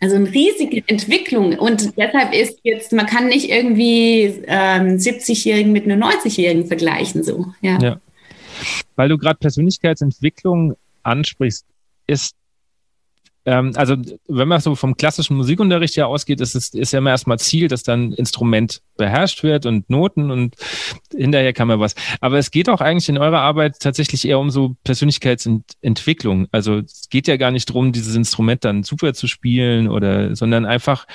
Also eine riesige Entwicklung. Und deshalb ist jetzt, man kann nicht irgendwie ähm, 70-Jährigen mit einem 90-Jährigen vergleichen. So. Ja. ja. Weil du gerade Persönlichkeitsentwicklung ansprichst, ist ähm, also wenn man so vom klassischen Musikunterricht ja ausgeht, ist es ist ja immer erstmal Ziel, dass dann Instrument beherrscht wird und Noten und hinterher kann man was. Aber es geht auch eigentlich in eurer Arbeit tatsächlich eher um so Persönlichkeitsentwicklung. Also es geht ja gar nicht darum, dieses Instrument dann super zu spielen oder, sondern einfach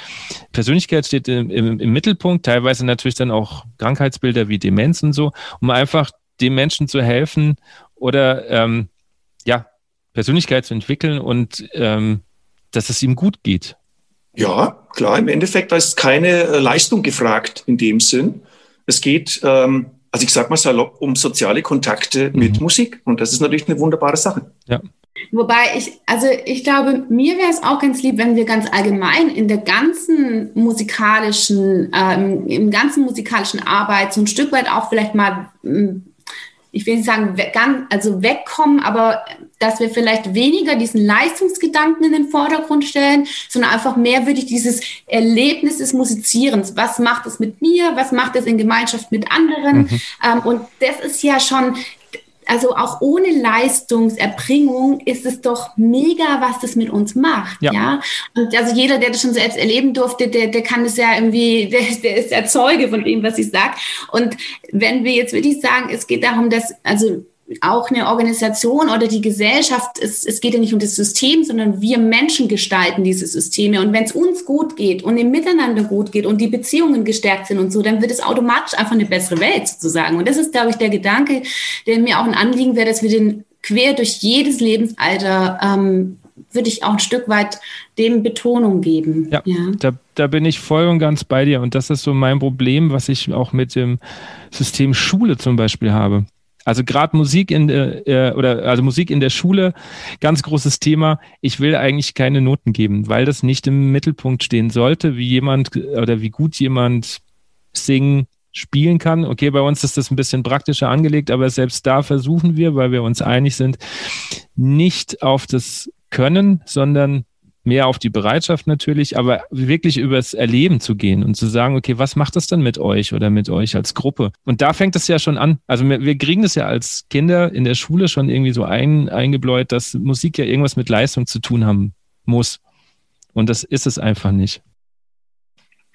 Persönlichkeit steht im, im, im Mittelpunkt, teilweise natürlich dann auch Krankheitsbilder wie Demenz und so, um einfach dem Menschen zu helfen oder ähm, Persönlichkeit zu entwickeln und ähm, dass es ihm gut geht. Ja, klar, im Endeffekt da ist keine äh, Leistung gefragt in dem Sinn. Es geht, ähm, also ich sag mal salopp, um soziale Kontakte mhm. mit Musik. Und das ist natürlich eine wunderbare Sache. Ja. Wobei ich, also ich glaube, mir wäre es auch ganz lieb, wenn wir ganz allgemein in der ganzen musikalischen, ähm, im ganzen musikalischen Arbeit so ein Stück weit auch vielleicht mal ich will nicht sagen, ganz, also wegkommen, aber dass wir vielleicht weniger diesen Leistungsgedanken in den Vordergrund stellen, sondern einfach mehr würde ich dieses Erlebnis des Musizierens. Was macht es mit mir? Was macht es in Gemeinschaft mit anderen? Mhm. Ähm, und das ist ja schon, also auch ohne Leistungserbringung ist es doch mega, was das mit uns macht. Ja. ja? Und also jeder, der das schon selbst erleben durfte, der, der kann es ja irgendwie, <laughs> der, der ist der Zeuge von dem, was ich sage. Und wenn wir jetzt wirklich sagen, es geht darum, dass, also auch eine Organisation oder die Gesellschaft, es, es geht ja nicht um das System, sondern wir Menschen gestalten diese Systeme. Und wenn es uns gut geht und im Miteinander gut geht und die Beziehungen gestärkt sind und so, dann wird es automatisch einfach eine bessere Welt sozusagen. Und das ist, glaube ich, der Gedanke, der mir auch ein Anliegen wäre, dass wir den quer durch jedes Lebensalter ähm, würde ich auch ein Stück weit dem Betonung geben. Ja, ja, Da, da bin ich voll und ganz bei dir. Und das ist so mein Problem, was ich auch mit dem System Schule zum Beispiel habe. Also gerade Musik in äh, oder also Musik in der Schule, ganz großes Thema. Ich will eigentlich keine Noten geben, weil das nicht im Mittelpunkt stehen sollte, wie jemand oder wie gut jemand singen, spielen kann. Okay, bei uns ist das ein bisschen praktischer angelegt, aber selbst da versuchen wir, weil wir uns einig sind, nicht auf das Können, sondern mehr auf die Bereitschaft natürlich, aber wirklich übers Erleben zu gehen und zu sagen, okay, was macht das dann mit euch oder mit euch als Gruppe? Und da fängt es ja schon an. Also wir, wir kriegen das ja als Kinder in der Schule schon irgendwie so ein, eingebläut, dass Musik ja irgendwas mit Leistung zu tun haben muss. Und das ist es einfach nicht.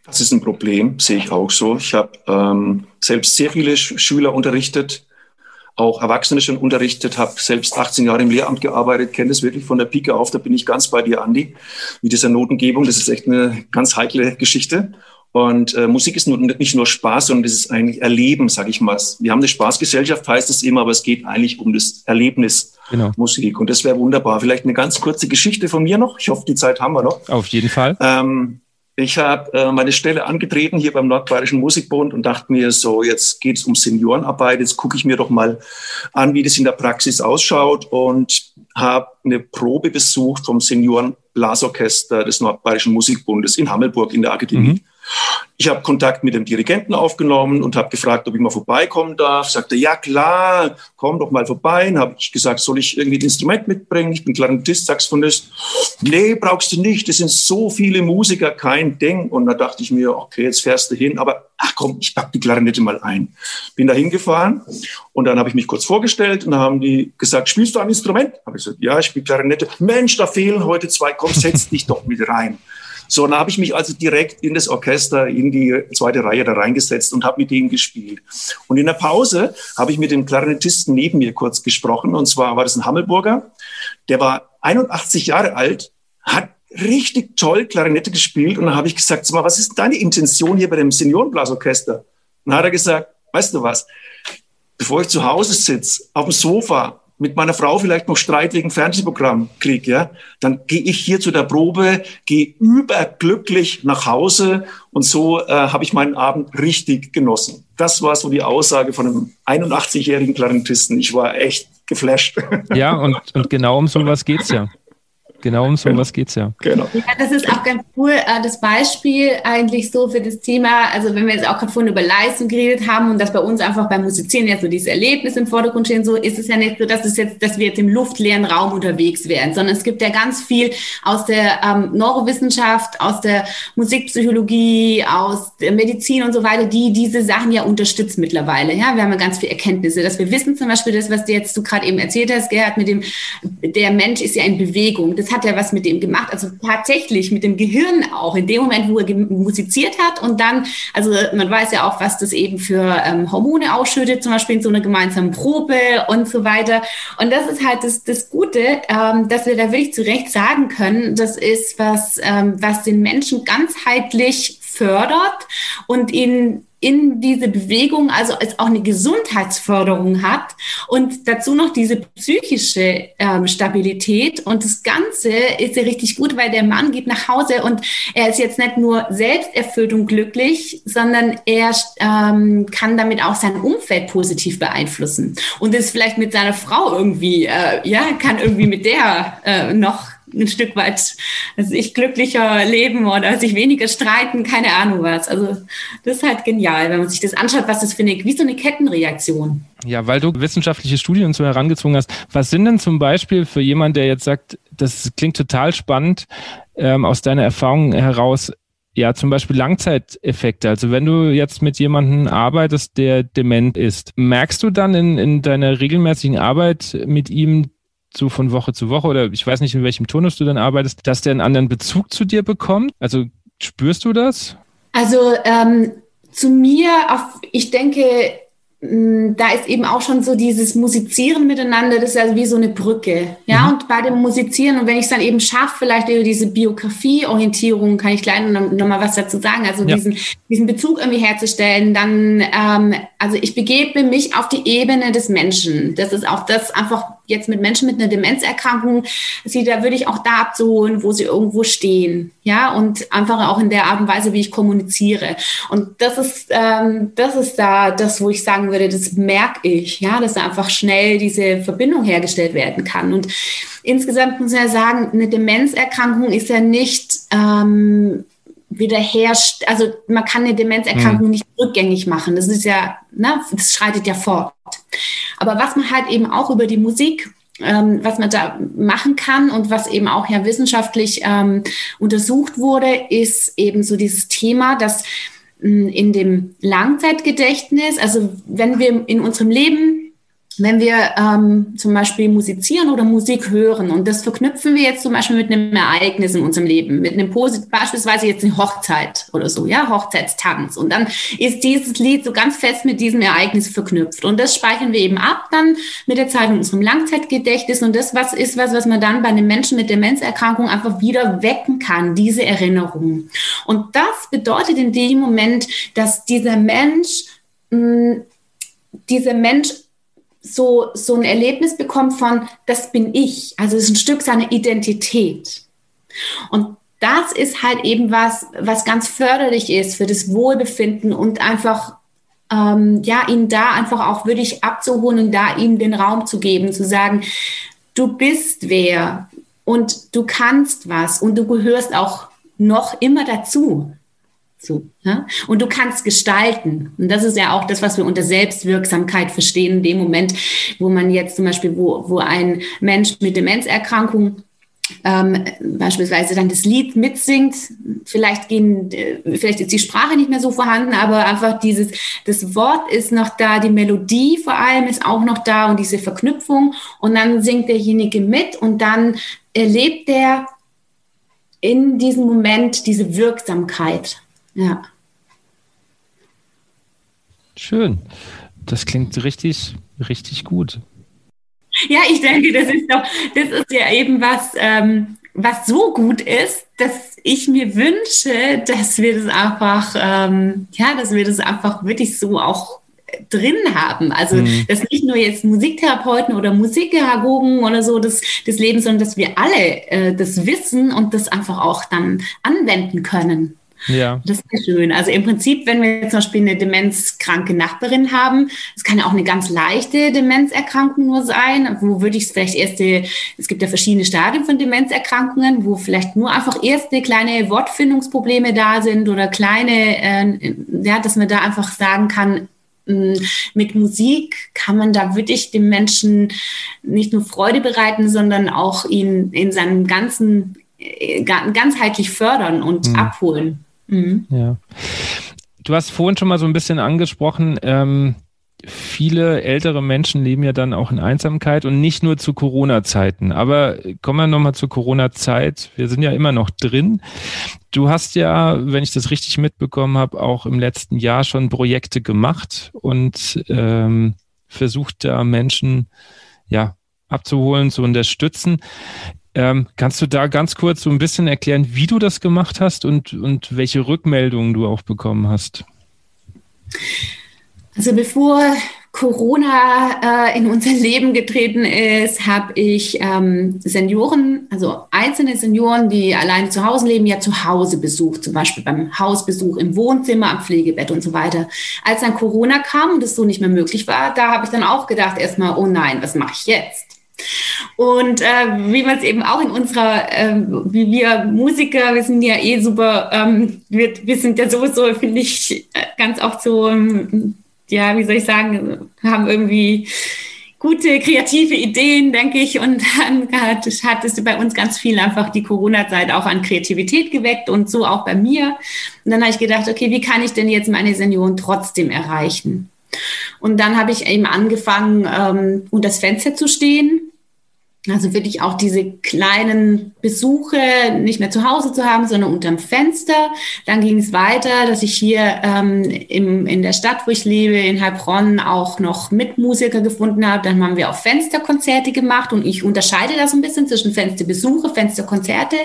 Das ist ein Problem, sehe ich auch so. Ich habe ähm, selbst sehr viele Schüler unterrichtet, auch Erwachsene schon unterrichtet, habe selbst 18 Jahre im Lehramt gearbeitet, kenne das wirklich von der Pike auf, da bin ich ganz bei dir, Andi, mit dieser Notengebung. Das ist echt eine ganz heikle Geschichte. Und äh, Musik ist nur, nicht nur Spaß, sondern das ist eigentlich Erleben, sage ich mal. Wir haben eine Spaßgesellschaft, heißt es immer, aber es geht eigentlich um das Erlebnis genau. Musik. Und das wäre wunderbar. Vielleicht eine ganz kurze Geschichte von mir noch. Ich hoffe, die Zeit haben wir noch. Auf jeden Fall. Ähm, ich habe äh, meine Stelle angetreten hier beim Nordbayerischen Musikbund und dachte mir so, jetzt geht es um Seniorenarbeit, jetzt gucke ich mir doch mal an, wie das in der Praxis ausschaut und habe eine Probe besucht vom Seniorenblasorchester des Nordbayerischen Musikbundes in Hammelburg in der Akademie. Mhm. Ich habe Kontakt mit dem Dirigenten aufgenommen und habe gefragt, ob ich mal vorbeikommen darf. Sagte, ja klar, komm doch mal vorbei. Dann habe ich gesagt, soll ich irgendwie ein Instrument mitbringen? Ich bin Klarinettist, Saxophonist. Nee, brauchst du nicht. Es sind so viele Musiker, kein Ding. Und da dachte ich mir, okay, jetzt fährst du hin. Aber ach komm, ich pack die Klarinette mal ein. Bin da hingefahren und dann habe ich mich kurz vorgestellt und dann haben die gesagt, spielst du ein Instrument? Habe ich gesagt, ja, ich spiele Klarinette. Mensch, da fehlen heute zwei. Komm, setz dich doch mit rein. So, dann habe ich mich also direkt in das Orchester, in die zweite Reihe da reingesetzt und habe mit denen gespielt. Und in der Pause habe ich mit dem Klarinettisten neben mir kurz gesprochen. Und zwar war das ein Hammelburger. Der war 81 Jahre alt, hat richtig toll Klarinette gespielt. Und dann habe ich gesagt, sag mal, was ist deine Intention hier bei dem Seniorenblasorchester? Und dann hat er gesagt, weißt du was, bevor ich zu Hause sitze, auf dem Sofa mit meiner Frau vielleicht noch Streit wegen Fernsehprogramm kriege, ja, dann gehe ich hier zu der Probe, gehe überglücklich nach Hause und so äh, habe ich meinen Abend richtig genossen. Das war so die Aussage von einem 81-jährigen Klarinettisten. Ich war echt geflasht. Ja, und, und genau um sowas geht's ja. Genau um sowas genau. es ja. Genau. Ja, das ist auch ganz cool, äh, das Beispiel eigentlich so für das Thema, also wenn wir jetzt auch gerade vorhin über Leistung geredet haben und dass bei uns einfach beim Musizieren ja so dieses Erlebnis im Vordergrund stehen, so ist es ja nicht so, dass es jetzt, dass wir jetzt im luftleeren Raum unterwegs wären, sondern es gibt ja ganz viel aus der ähm, Neurowissenschaft, aus der Musikpsychologie, aus der Medizin und so weiter, die diese Sachen ja unterstützt mittlerweile. Ja, wir haben ja ganz viele Erkenntnisse, dass wir wissen zum Beispiel das, was du jetzt du gerade eben erzählt hast, Gerhard, mit dem, der Mensch ist ja in Bewegung. Das hat er was mit dem gemacht, also tatsächlich mit dem Gehirn auch, in dem Moment, wo er musiziert hat und dann, also man weiß ja auch, was das eben für ähm, Hormone ausschüttet, zum Beispiel in so einer gemeinsamen Probe und so weiter. Und das ist halt das, das Gute, ähm, dass wir da wirklich zu Recht sagen können, das ist was, ähm, was den Menschen ganzheitlich fördert und ihn in diese Bewegung also als auch eine Gesundheitsförderung hat und dazu noch diese psychische ähm, Stabilität. Und das Ganze ist ja richtig gut, weil der Mann geht nach Hause und er ist jetzt nicht nur selbst erfüllt und glücklich, sondern er ähm, kann damit auch sein Umfeld positiv beeinflussen. Und ist vielleicht mit seiner Frau irgendwie, äh, ja, kann irgendwie mit der äh, noch ein Stück weit, also ich glücklicher leben oder sich weniger streiten, keine Ahnung was. Also das ist halt genial, wenn man sich das anschaut, was das für eine, wie so eine Kettenreaktion. Ja, weil du wissenschaftliche Studien so herangezwungen hast. Was sind denn zum Beispiel für jemanden, der jetzt sagt, das klingt total spannend, ähm, aus deiner Erfahrung heraus, ja, zum Beispiel Langzeiteffekte. Also wenn du jetzt mit jemandem arbeitest, der dement ist, merkst du dann in, in deiner regelmäßigen Arbeit mit ihm so von Woche zu Woche oder ich weiß nicht, in welchem Turnus du dann arbeitest, dass der einen anderen Bezug zu dir bekommt? Also spürst du das? Also ähm, zu mir, auf, ich denke, Mm, da ist eben auch schon so dieses Musizieren miteinander, das ist also wie so eine Brücke. Ja, mhm. und bei dem Musizieren, und wenn ich es dann eben schaffe, vielleicht über diese Biografieorientierung, kann ich gleich noch, noch mal was dazu sagen, also ja. diesen, diesen Bezug irgendwie herzustellen, dann, ähm, also ich begebe mich auf die Ebene des Menschen. Das ist auch das einfach jetzt mit Menschen mit einer Demenzerkrankung, sie da würde ich auch da abzuholen, wo sie irgendwo stehen. Ja, und einfach auch in der Art und Weise, wie ich kommuniziere. Und das ist, ähm, das ist da das, wo ich sagen würde, das merke ich, ja, dass da einfach schnell diese Verbindung hergestellt werden kann. Und insgesamt muss ich ja sagen, eine Demenzerkrankung ist ja nicht, ähm, wiederherrscht, also man kann eine Demenzerkrankung mhm. nicht rückgängig machen. Das ist ja, ne, das schreitet ja fort. Aber was man halt eben auch über die Musik ähm, was man da machen kann und was eben auch ja wissenschaftlich ähm, untersucht wurde, ist eben so dieses Thema, dass mh, hm, in dem Langzeitgedächtnis, also wenn wir in unserem Leben wenn wir ähm, zum Beispiel musizieren oder Musik hören und das verknüpfen wir jetzt zum Beispiel mit einem Ereignis in unserem Leben, mit einem Posit beispielsweise jetzt eine Hochzeit oder so, ja, Hochzeitstanz und dann ist dieses Lied so ganz fest mit diesem Ereignis verknüpft und das speichern wir eben ab dann mit der Zeit in unserem Langzeitgedächtnis und das was ist was, was man dann bei einem Menschen mit Demenzerkrankung einfach wieder wecken kann, diese Erinnerung. Und das bedeutet in dem Moment, dass dieser Mensch mh, hm, dieser Mensch so, so ein Erlebnis bekommt von, das bin ich. Also es ist ein Stück seiner Identität. Und das ist halt eben was, was ganz förderlich ist für das Wohlbefinden und einfach, ähm, ja, ihn da einfach auch wirklich abzuholen und da ihm den Raum zu geben, zu sagen, du bist wer und du kannst was und du gehörst auch noch immer dazu. So, ja? Und du kannst gestalten. Und das ist ja auch das, was wir unter Selbstwirksamkeit verstehen, in dem Moment, wo man jetzt zum Beispiel, wo, wo ein Mensch mit Demenzerkrankung ähm, beispielsweise dann das Lied mitsingt. Vielleicht gehen, äh, vielleicht ist die Sprache nicht mehr so vorhanden, aber einfach dieses, das Wort ist noch da, die Melodie vor allem ist auch noch da und diese Verknüpfung. Und dann singt derjenige mit und dann erlebt er in diesem Moment diese Wirksamkeit. Ja. Schön. Das klingt richtig, richtig gut. Ja, ich denke, das ist doch, das ist ja eben was, ähm, was so gut ist, dass ich mir wünsche, dass wir das einfach, ähm, ja, dass wir das einfach wirklich so auch drin haben. Also, mhm. dass nicht nur jetzt Musiktherapeuten oder Musikpädagogen oder so das, das Leben, sondern dass wir alle äh, das wissen und das einfach auch dann anwenden können. Ja. Das ist schön. Also im Prinzip, wenn wir jetzt zum Beispiel eine demenzkranke Nachbarin haben, es kann ja auch eine ganz leichte Demenzerkrankung nur sein, wo würde ich es vielleicht erste, es gibt ja verschiedene Stadien von Demenzerkrankungen, wo vielleicht nur einfach erste kleine Wortfindungsprobleme da sind oder kleine, äh, ja, dass man da einfach sagen kann, hm, mit Musik kann man da wirklich dem Menschen nicht nur Freude bereiten, sondern auch ihn in seinem ganzen äh, ganzheitlich fördern und mhm. abholen. Mhm. Ja. Du hast vorhin schon mal so ein bisschen angesprochen, ähm, viele ältere Menschen leben ja dann auch in Einsamkeit und nicht nur zu Corona-Zeiten. Aber kommen wir nochmal zur Corona-Zeit. Wir sind ja immer noch drin. Du hast ja, wenn ich das richtig mitbekommen habe, auch im letzten Jahr schon Projekte gemacht und ähm, versucht da Menschen ja abzuholen, zu unterstützen. Ähm, kannst du da ganz kurz so ein bisschen erklären, wie du das gemacht hast und, und welche Rückmeldungen du auch bekommen hast? Also bevor Corona äh, in unser <laughs> Leben getreten ist, habe ich ähm, Senioren, also einzelne Senioren, die alleine zu Hause leben, ja zu Hause besucht, zum Beispiel beim Hausbesuch im Wohnzimmer, am Pflegebett und so weiter. Als dann Corona kam und es so nicht mehr möglich war, da habe ich dann auch gedacht erstmal, oh nein, was mache ich jetzt? Und äh, wie man es eben auch in unserer, äh, wie wir Musiker, wir sind ja eh super, ähm, wir, wir sind ja sowieso, finde ich, äh, ganz oft so, ähm, ja, wie soll ich sagen, haben irgendwie gute kreative Ideen, denke ich. Und dann hat, hat es bei uns ganz viel einfach die Corona-Zeit auch an Kreativität geweckt und so auch bei mir. Und dann habe ich gedacht, okay, wie kann ich denn jetzt meine Senioren trotzdem erreichen? Und dann habe ich eben angefangen, ähm, unter das Fenster zu stehen also wirklich auch diese kleinen Besuche nicht mehr zu Hause zu haben, sondern unterm Fenster. Dann ging es weiter, dass ich hier ähm, im, in der Stadt, wo ich lebe, in Heilbronn, auch noch Mitmusiker gefunden habe. Dann haben wir auch Fensterkonzerte gemacht und ich unterscheide das ein bisschen zwischen Fensterbesuche, Fensterkonzerte.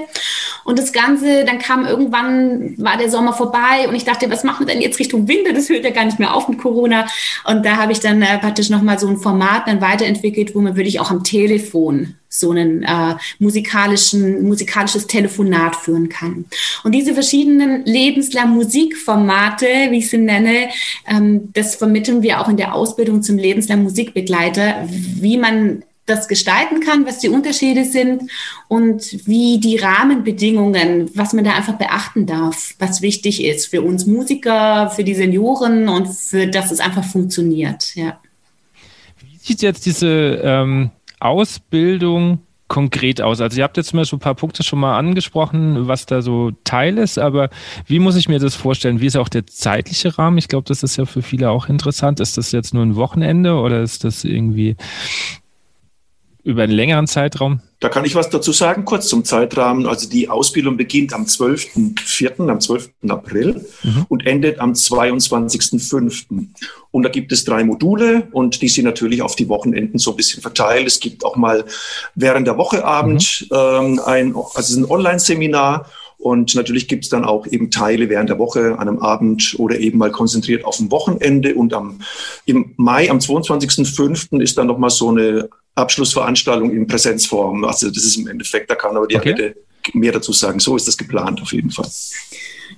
Und das Ganze, dann kam irgendwann, war der Sommer vorbei und ich dachte, was machen wir denn jetzt Richtung Winter? Das hört ja gar nicht mehr auf mit Corona. Und da habe ich dann äh, praktisch nochmal so ein Format dann weiterentwickelt, wo man wirklich auch am Telefon so einen äh, musikalischen, musikalisches Telefonat führen kann. Und diese verschiedenen lebenslang Musikformate, wie ich sie nenne, ähm, das vermitteln wir auch in der Ausbildung zum lebenslang Musikbegleiter, wie man das gestalten kann, was die Unterschiede sind und wie die Rahmenbedingungen, was man da einfach beachten darf, was wichtig ist für uns Musiker, für die Senioren und für, dass es einfach funktioniert. Ja. Wie sieht jetzt diese ähm, Ausbildung konkret aus? Also ihr habt jetzt mal so ein paar Punkte schon mal angesprochen, was da so Teil ist, aber wie muss ich mir das vorstellen? Wie ist auch der zeitliche Rahmen? Ich glaube, das ist ja für viele auch interessant. Ist das jetzt nur ein Wochenende oder ist das irgendwie über einen längeren Zeitraum? Da kann ich was dazu sagen, kurz zum Zeitrahmen. Also die Ausbildung beginnt am 12.04., am 12. April mhm. und endet am 22.05. Und da gibt es drei Module und die sind natürlich auf die Wochenenden so ein bisschen verteilt. Es gibt auch mal während der Woche Abend mhm. ähm, ein, also ein Online-Seminar und natürlich gibt es dann auch eben Teile während der Woche, an einem Abend oder eben mal konzentriert auf dem Wochenende. Und am, im Mai, am 22.05. ist dann nochmal so eine Abschlussveranstaltung in Präsenzform. Also das ist im Endeffekt, da kann aber die okay. Annette mehr dazu sagen. So ist das geplant auf jeden Fall.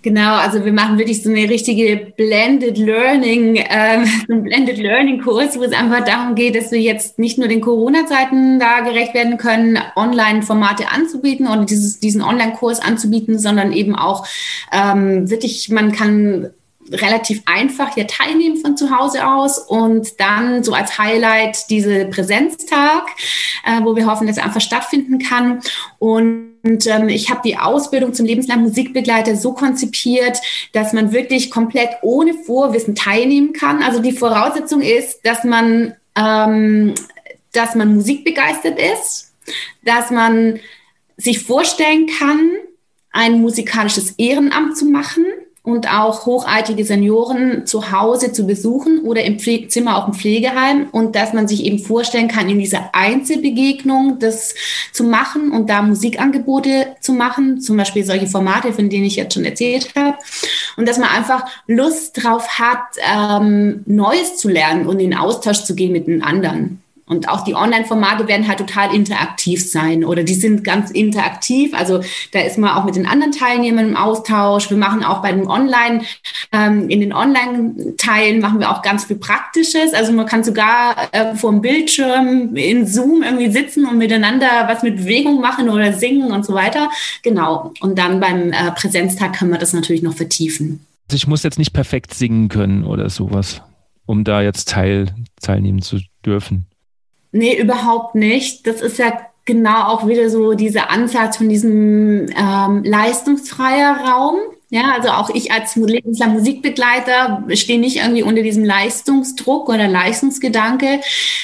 Genau, also wir machen wirklich so eine richtige Blended Learning, <laughs> äh, einen Blended Learning Kurs, wo es einfach darum geht, dass wir jetzt nicht nur den Corona-Zeiten da gerecht werden können, Online-Formate anzubieten und dieses, diesen Online-Kurs anzubieten, sondern eben auch ähm, wirklich, man kann relativ einfach hier teilnehmen von zu Hause aus und dann so als Highlight diese Präsenztag, äh, wo wir hoffen, dass er einfach stattfinden kann. Und ähm, ich habe die Ausbildung zum lebenslangen Musikbegleiter so konzipiert, dass man wirklich komplett ohne Vorwissen teilnehmen kann. Also die Voraussetzung ist, dass man, ähm, dass man musikbegeistert ist, dass man sich vorstellen kann, ein musikalisches Ehrenamt zu machen und auch hochaltige Senioren zu Hause zu besuchen oder im Pfle Zimmer auf dem Pflegeheim und dass man sich eben vorstellen kann, in dieser Einzelbegegnung das zu machen und da Musikangebote zu machen, zum Beispiel solche Formate, von denen ich jetzt schon erzählt habe und dass man einfach Lust drauf hat, ähm, Neues zu lernen und in Austausch zu gehen mit den anderen. Und auch die Online-Formate werden halt total interaktiv sein oder die sind ganz interaktiv. Also da ist man auch mit den anderen Teilnehmern im Austausch. Wir machen auch bei den Online, ähm, in den Online-Teilen machen wir auch ganz viel Praktisches. Also man kann sogar äh, vor dem Bildschirm in Zoom irgendwie sitzen und miteinander was mit Bewegung machen oder singen und so weiter. Genau. Und dann beim äh, Präsenztag können wir das natürlich noch vertiefen. Also ich muss jetzt nicht perfekt singen können oder sowas, um da jetzt teil, teilnehmen zu dürfen. Nee, überhaupt nicht. Das ist ja genau auch wieder so dieser Ansatz von diesem ähm, leistungsfreier Raum. Ja, also auch ich als lebenslang Musikbegleiter stehe nicht irgendwie unter diesem Leistungsdruck oder Leistungsgedanke,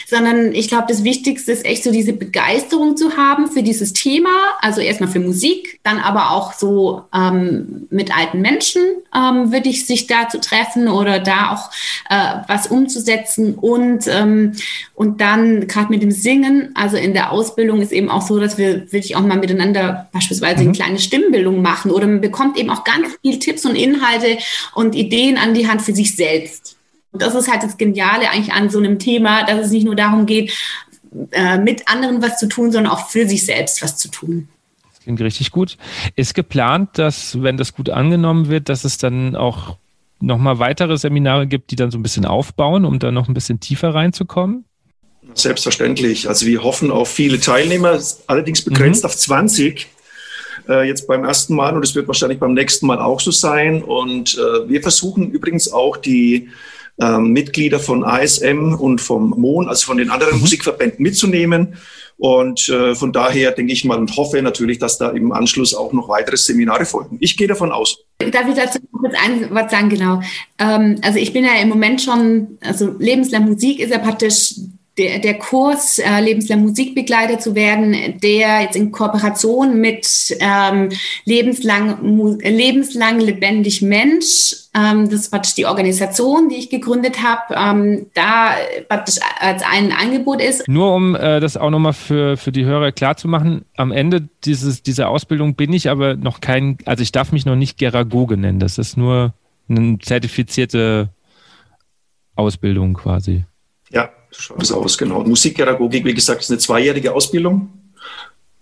sondern ich glaube, das Wichtigste ist echt so diese Begeisterung zu haben für dieses Thema. Also erstmal für Musik, dann aber auch so ähm, mit alten Menschen ähm, würde ich sich da zu treffen oder da auch äh, was umzusetzen und ähm, und dann gerade mit dem Singen, also in der Ausbildung ist eben auch so, dass wir wirklich auch mal miteinander beispielsweise mhm. eine kleine Stimmbildung machen oder man bekommt eben auch ganz viel Tipps und Inhalte und Ideen an die Hand für sich selbst. Und das ist halt das Geniale eigentlich an so einem Thema, dass es nicht nur darum geht, äh, mit anderen was zu tun, sondern auch für sich selbst was zu tun. Das klingt richtig gut. Ist geplant, dass, wenn das gut angenommen wird, dass es dann auch nochmal weitere Seminare gibt, die dann so ein bisschen aufbauen, um da noch ein bisschen tiefer reinzukommen? Selbstverständlich. Also wir hoffen auf viele Teilnehmer, allerdings begrenzt mhm. auf 20 äh, jetzt beim ersten Mal und es wird wahrscheinlich beim nächsten Mal auch so sein. Und äh, wir versuchen übrigens auch die äh, Mitglieder von ASM und vom MON, also von den anderen mhm. Musikverbänden mitzunehmen. Und äh, von daher denke ich mal und hoffe natürlich, dass da im Anschluss auch noch weitere Seminare folgen. Ich gehe davon aus. Darf ich dazu kurz ein was sagen? Genau. Ähm, also ich bin ja im Moment schon, also lebenslang Musik ist ja praktisch der, der Kurs äh, lebenslang Musikbegleiter zu werden, der jetzt in Kooperation mit ähm, lebenslang, lebenslang lebendig Mensch, ähm, das ist praktisch die Organisation, die ich gegründet habe, ähm, da praktisch als ein Angebot ist. Nur um äh, das auch nochmal für, für die Hörer klar zu machen, am Ende dieses, dieser Ausbildung bin ich aber noch kein, also ich darf mich noch nicht Geragoge nennen, das ist nur eine zertifizierte Ausbildung quasi. Ja, so schaut aus, genau. Musikpädagogik, wie gesagt, ist eine zweijährige Ausbildung.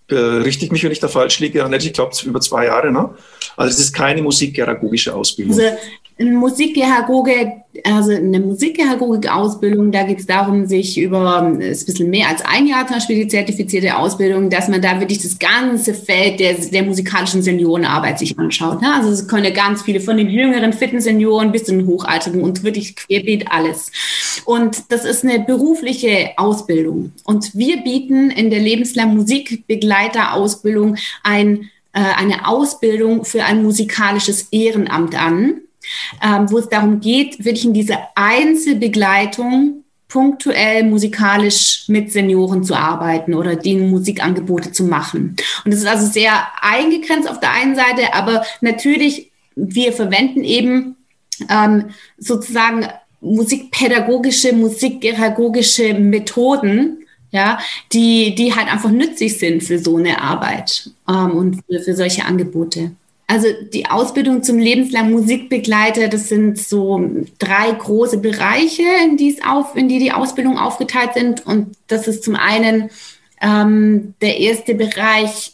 Berichte ich mich, wenn ich da falsch liege, Ich glaube, über zwei Jahre. Ne? Also es ist keine musikpädagogische Ausbildung. Also ein Musikpädagoge, also eine Musikpädagogik-Ausbildung, da geht es darum, sich über, ist ein bisschen mehr als ein Jahr zum Beispiel die zertifizierte Ausbildung, dass man da wirklich das ganze Feld der, der musikalischen Seniorenarbeit sich anschaut. Ne? Also es können ganz viele von den jüngeren Fitness-Senioren bis zu den Hochaltrigen und wirklich querbeet alles. Und das ist eine berufliche Ausbildung. Und wir bieten in der lebenslangen Musikbegleiterausbildung ein, äh, eine Ausbildung für ein musikalisches Ehrenamt an ähm, wo es darum geht, wirklich in dieser Einzelbegleitung punktuell musikalisch mit Senioren zu arbeiten oder denen Musikangebote zu machen. Und das ist also sehr eingegrenzt auf der einen Seite, aber natürlich, wir verwenden eben ähm, sozusagen musikpädagogische, musikpädagogische Methoden, ja, die, die halt einfach nützlich sind für so eine Arbeit ähm, und für, für solche Angebote. Also die Ausbildung zum lebenslangen Musikbegleiter, das sind so drei große Bereiche, in die, es auf, in die die Ausbildung aufgeteilt sind. Und das ist zum einen ähm, der erste Bereich,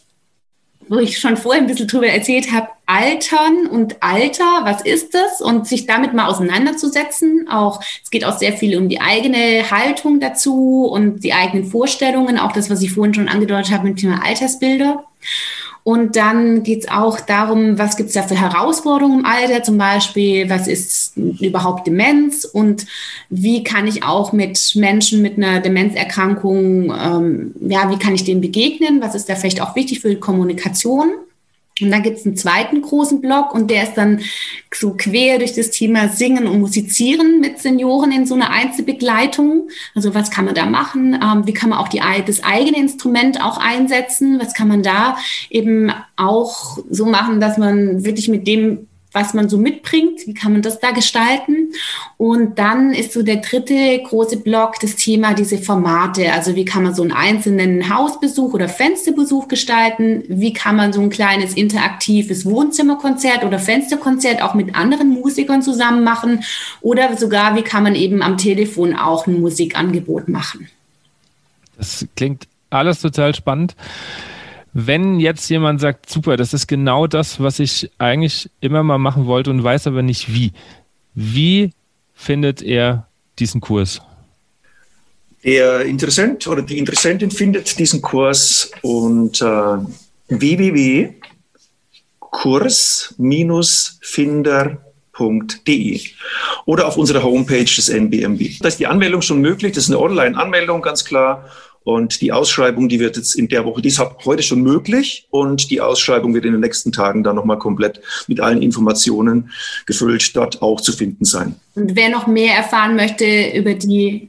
wo ich schon vorher ein bisschen drüber erzählt habe, Altern und Alter, was ist das? Und sich damit mal auseinanderzusetzen. Auch es geht auch sehr viel um die eigene Haltung dazu und die eigenen Vorstellungen, auch das, was ich vorhin schon angedeutet habe mit dem Thema Altersbilder. Und dann geht es auch darum, was gibt es da für Herausforderungen im Alter, zum Beispiel, was ist überhaupt Demenz? Und wie kann ich auch mit Menschen mit einer Demenzerkrankung, ähm, ja, wie kann ich denen begegnen, was ist da vielleicht auch wichtig für die Kommunikation. Und dann gibt es einen zweiten großen Block und der ist dann so quer durch das Thema Singen und Musizieren mit Senioren in so einer Einzelbegleitung. Also was kann man da machen? Ähm, wie kann man auch die, das eigene Instrument auch einsetzen? Was kann man da eben auch so machen, dass man wirklich mit dem was man so mitbringt, wie kann man das da gestalten. Und dann ist so der dritte große Block das Thema diese Formate. Also wie kann man so einen einzelnen Hausbesuch oder Fensterbesuch gestalten? Wie kann man so ein kleines interaktives Wohnzimmerkonzert oder Fensterkonzert auch mit anderen Musikern zusammen machen? Oder sogar, wie kann man eben am Telefon auch ein Musikangebot machen? Das klingt alles total spannend wenn jetzt jemand sagt, super, das ist genau das, was ich eigentlich immer mal machen wollte und weiß aber nicht wie, wie findet er diesen Kurs? Der Interessent oder die Interessentin findet diesen Kurs unter www.kurs-finder.de oder auf unserer Homepage des NBMB. Da ist die Anmeldung schon möglich, das ist eine Online-Anmeldung, ganz klar. Und die Ausschreibung, die wird jetzt in der Woche, die ist heute schon möglich und die Ausschreibung wird in den nächsten Tagen dann nochmal komplett mit allen Informationen gefüllt dort auch zu finden sein. Und wer noch mehr erfahren möchte über die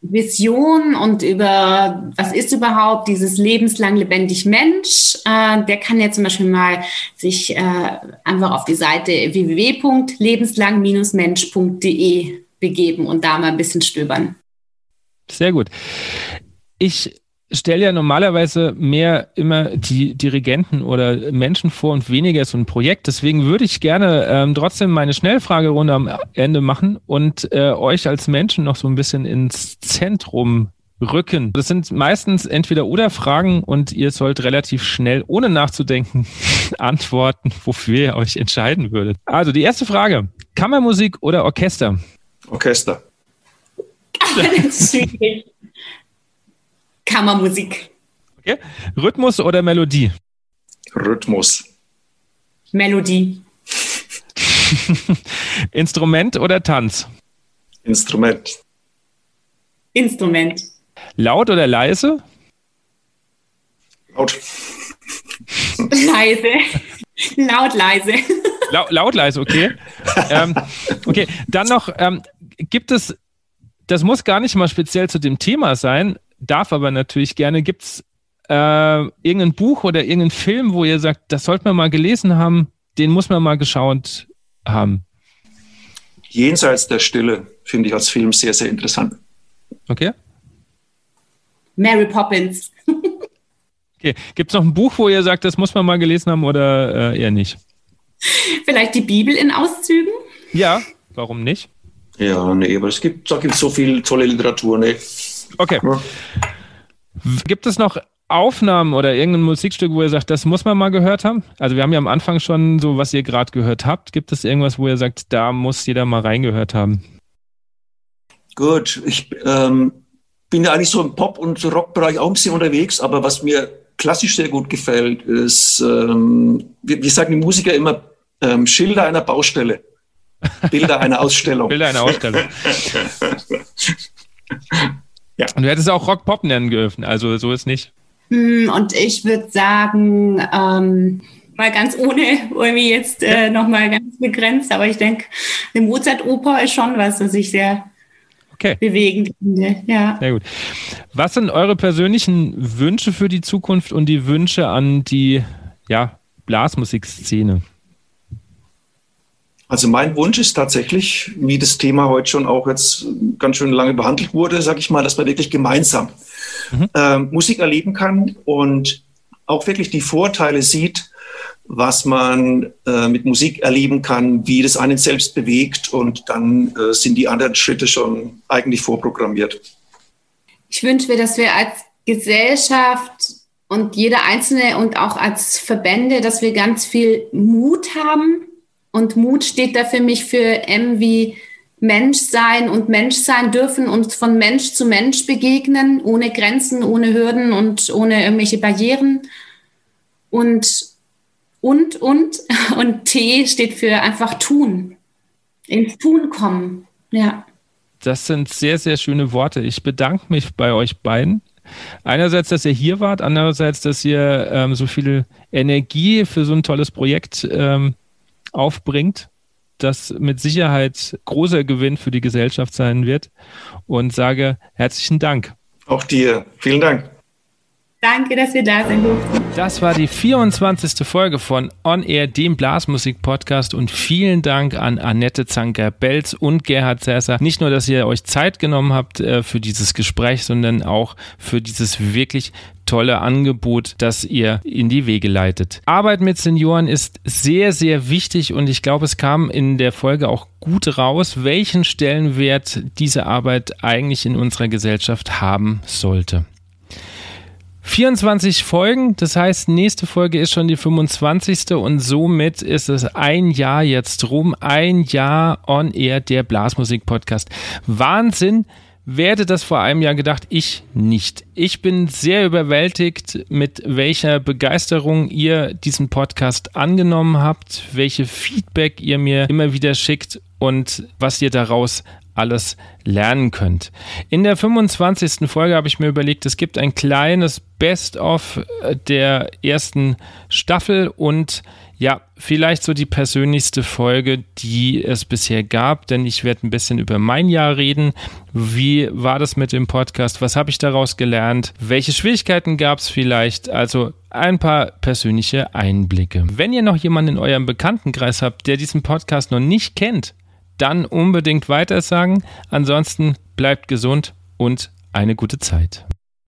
Vision und über was ist überhaupt dieses lebenslang lebendig Mensch, äh, der kann ja zum Beispiel mal sich äh, einfach auf die Seite www.lebenslang-mensch.de begeben und da mal ein bisschen stöbern. Sehr gut ich stelle ja normalerweise mehr immer die Dirigenten oder Menschen vor und weniger so ein Projekt. Deswegen würde ich gerne ähm, trotzdem meine Schnellfragerunde am Ende machen und äh, euch als Menschen noch so ein bisschen ins Zentrum rücken. Das sind meistens entweder oder Fragen und ihr sollt relativ schnell, ohne nachzudenken, <laughs> antworten, wofür ihr euch entscheiden würdet. Also die erste Frage. Kammermusik oder Orchester? Orchester. <laughs> das ist schwierig. Kammermusik. Okay. Rhythmus oder Melodie? Rhythmus. Melodie. <laughs> Instrument oder Tanz? Instrument. Instrument. Laut oder leise? Laut. Leise. laut, leise. Laut, laut leise, okay. <laughs> ähm, okay, dann noch, ähm, gibt es, das muss gar nicht mal speziell zu dem Thema sein, darf aber natürlich gerne, gibt es äh, irgendein Buch oder irgendein Film, wo ihr sagt, das sollte man mal gelesen haben, den muss man mal geschaut haben? Jenseits der Stille finde ich als Film sehr, sehr interessant. Okay. Mary Poppins. okay. Gibt es noch ein Buch, wo ihr sagt, das muss man mal gelesen haben oder äh, eher nicht? Vielleicht die Bibel in Auszügen? Ja, warum nicht? Ja, nee, aber es gibt, da gibt so viel tolle Literatur, nee. Okay. Ja. Gibt es noch Aufnahmen oder irgendein Musikstück, wo ihr sagt, das muss man mal gehört haben? Also wir haben ja am Anfang schon so, was ihr gerade gehört habt. Gibt es irgendwas, wo ihr sagt, da muss jeder mal reingehört haben? Gut, ich ähm, bin ja eigentlich so im Pop- und Rockbereich auch ein bisschen unterwegs, aber was mir klassisch sehr gut gefällt, ist, ähm, wir, wir, sagen die Musiker immer, ähm, Schilder einer Baustelle, Bilder einer <laughs> Ausstellung. Bilder einer Ausstellung. <laughs> ja. Und du hättest auch Rock-Pop nennen dürfen, also so ist nicht. Hm, und ich würde sagen, ähm, mal ganz ohne irgendwie jetzt äh, nochmal ganz begrenzt, aber ich denke, eine Mozart-Oper ist schon was, was ich sehr okay. bewegend finde. Ja. Sehr gut. Was sind eure persönlichen Wünsche für die Zukunft und die Wünsche an die ja, Blasmusikszene? Also mein Wunsch ist tatsächlich, wie das Thema heute schon auch jetzt ganz schön lange behandelt wurde, sage ich mal, dass man wirklich gemeinsam mhm. äh, Musik erleben kann und auch wirklich die Vorteile sieht, was man äh, mit Musik erleben kann, wie das einen selbst bewegt und dann äh, sind die anderen Schritte schon eigentlich vorprogrammiert. Ich wünsche mir, dass wir als Gesellschaft und jeder Einzelne und auch als Verbände, dass wir ganz viel Mut haben. Und Mut steht da für mich für M wie Mensch sein und Mensch sein dürfen und von Mensch zu Mensch begegnen, ohne Grenzen, ohne Hürden und ohne irgendwelche Barrieren. Und, und, und, <laughs> und T steht für einfach tun. Ins Tun kommen. Ja. Das sind sehr, sehr schöne Worte. Ich bedanke mich bei euch beiden. Einerseits, dass ihr hier wart, andererseits, dass ihr ähm, so viel Energie für so ein tolles Projekt ähm, aufbringt das mit Sicherheit großer Gewinn für die Gesellschaft sein wird und sage herzlichen Dank. Auch dir. Vielen Dank. Danke, dass wir da sind durften. Das war die 24. Folge von On Air, dem Blasmusik-Podcast. Und vielen Dank an Annette Zanker-Belz und Gerhard Cäsar. Nicht nur, dass ihr euch Zeit genommen habt äh, für dieses Gespräch, sondern auch für dieses wirklich tolle Angebot, das ihr in die Wege leitet. Arbeit mit Senioren ist sehr, sehr wichtig und ich glaube, es kam in der Folge auch gut raus, welchen Stellenwert diese Arbeit eigentlich in unserer Gesellschaft haben sollte. 24 Folgen, das heißt, nächste Folge ist schon die 25. und somit ist es ein Jahr jetzt rum, ein Jahr on air der Blasmusik-Podcast. Wahnsinn! Wer hätte das vor einem Jahr gedacht? Ich nicht. Ich bin sehr überwältigt, mit welcher Begeisterung ihr diesen Podcast angenommen habt, welche Feedback ihr mir immer wieder schickt und was ihr daraus alles lernen könnt. In der 25. Folge habe ich mir überlegt, es gibt ein kleines Best-of der ersten Staffel und ja, vielleicht so die persönlichste Folge, die es bisher gab, denn ich werde ein bisschen über mein Jahr reden. Wie war das mit dem Podcast? Was habe ich daraus gelernt? Welche Schwierigkeiten gab es vielleicht? Also ein paar persönliche Einblicke. Wenn ihr noch jemanden in eurem Bekanntenkreis habt, der diesen Podcast noch nicht kennt, dann unbedingt weitersagen. Ansonsten bleibt gesund und eine gute Zeit.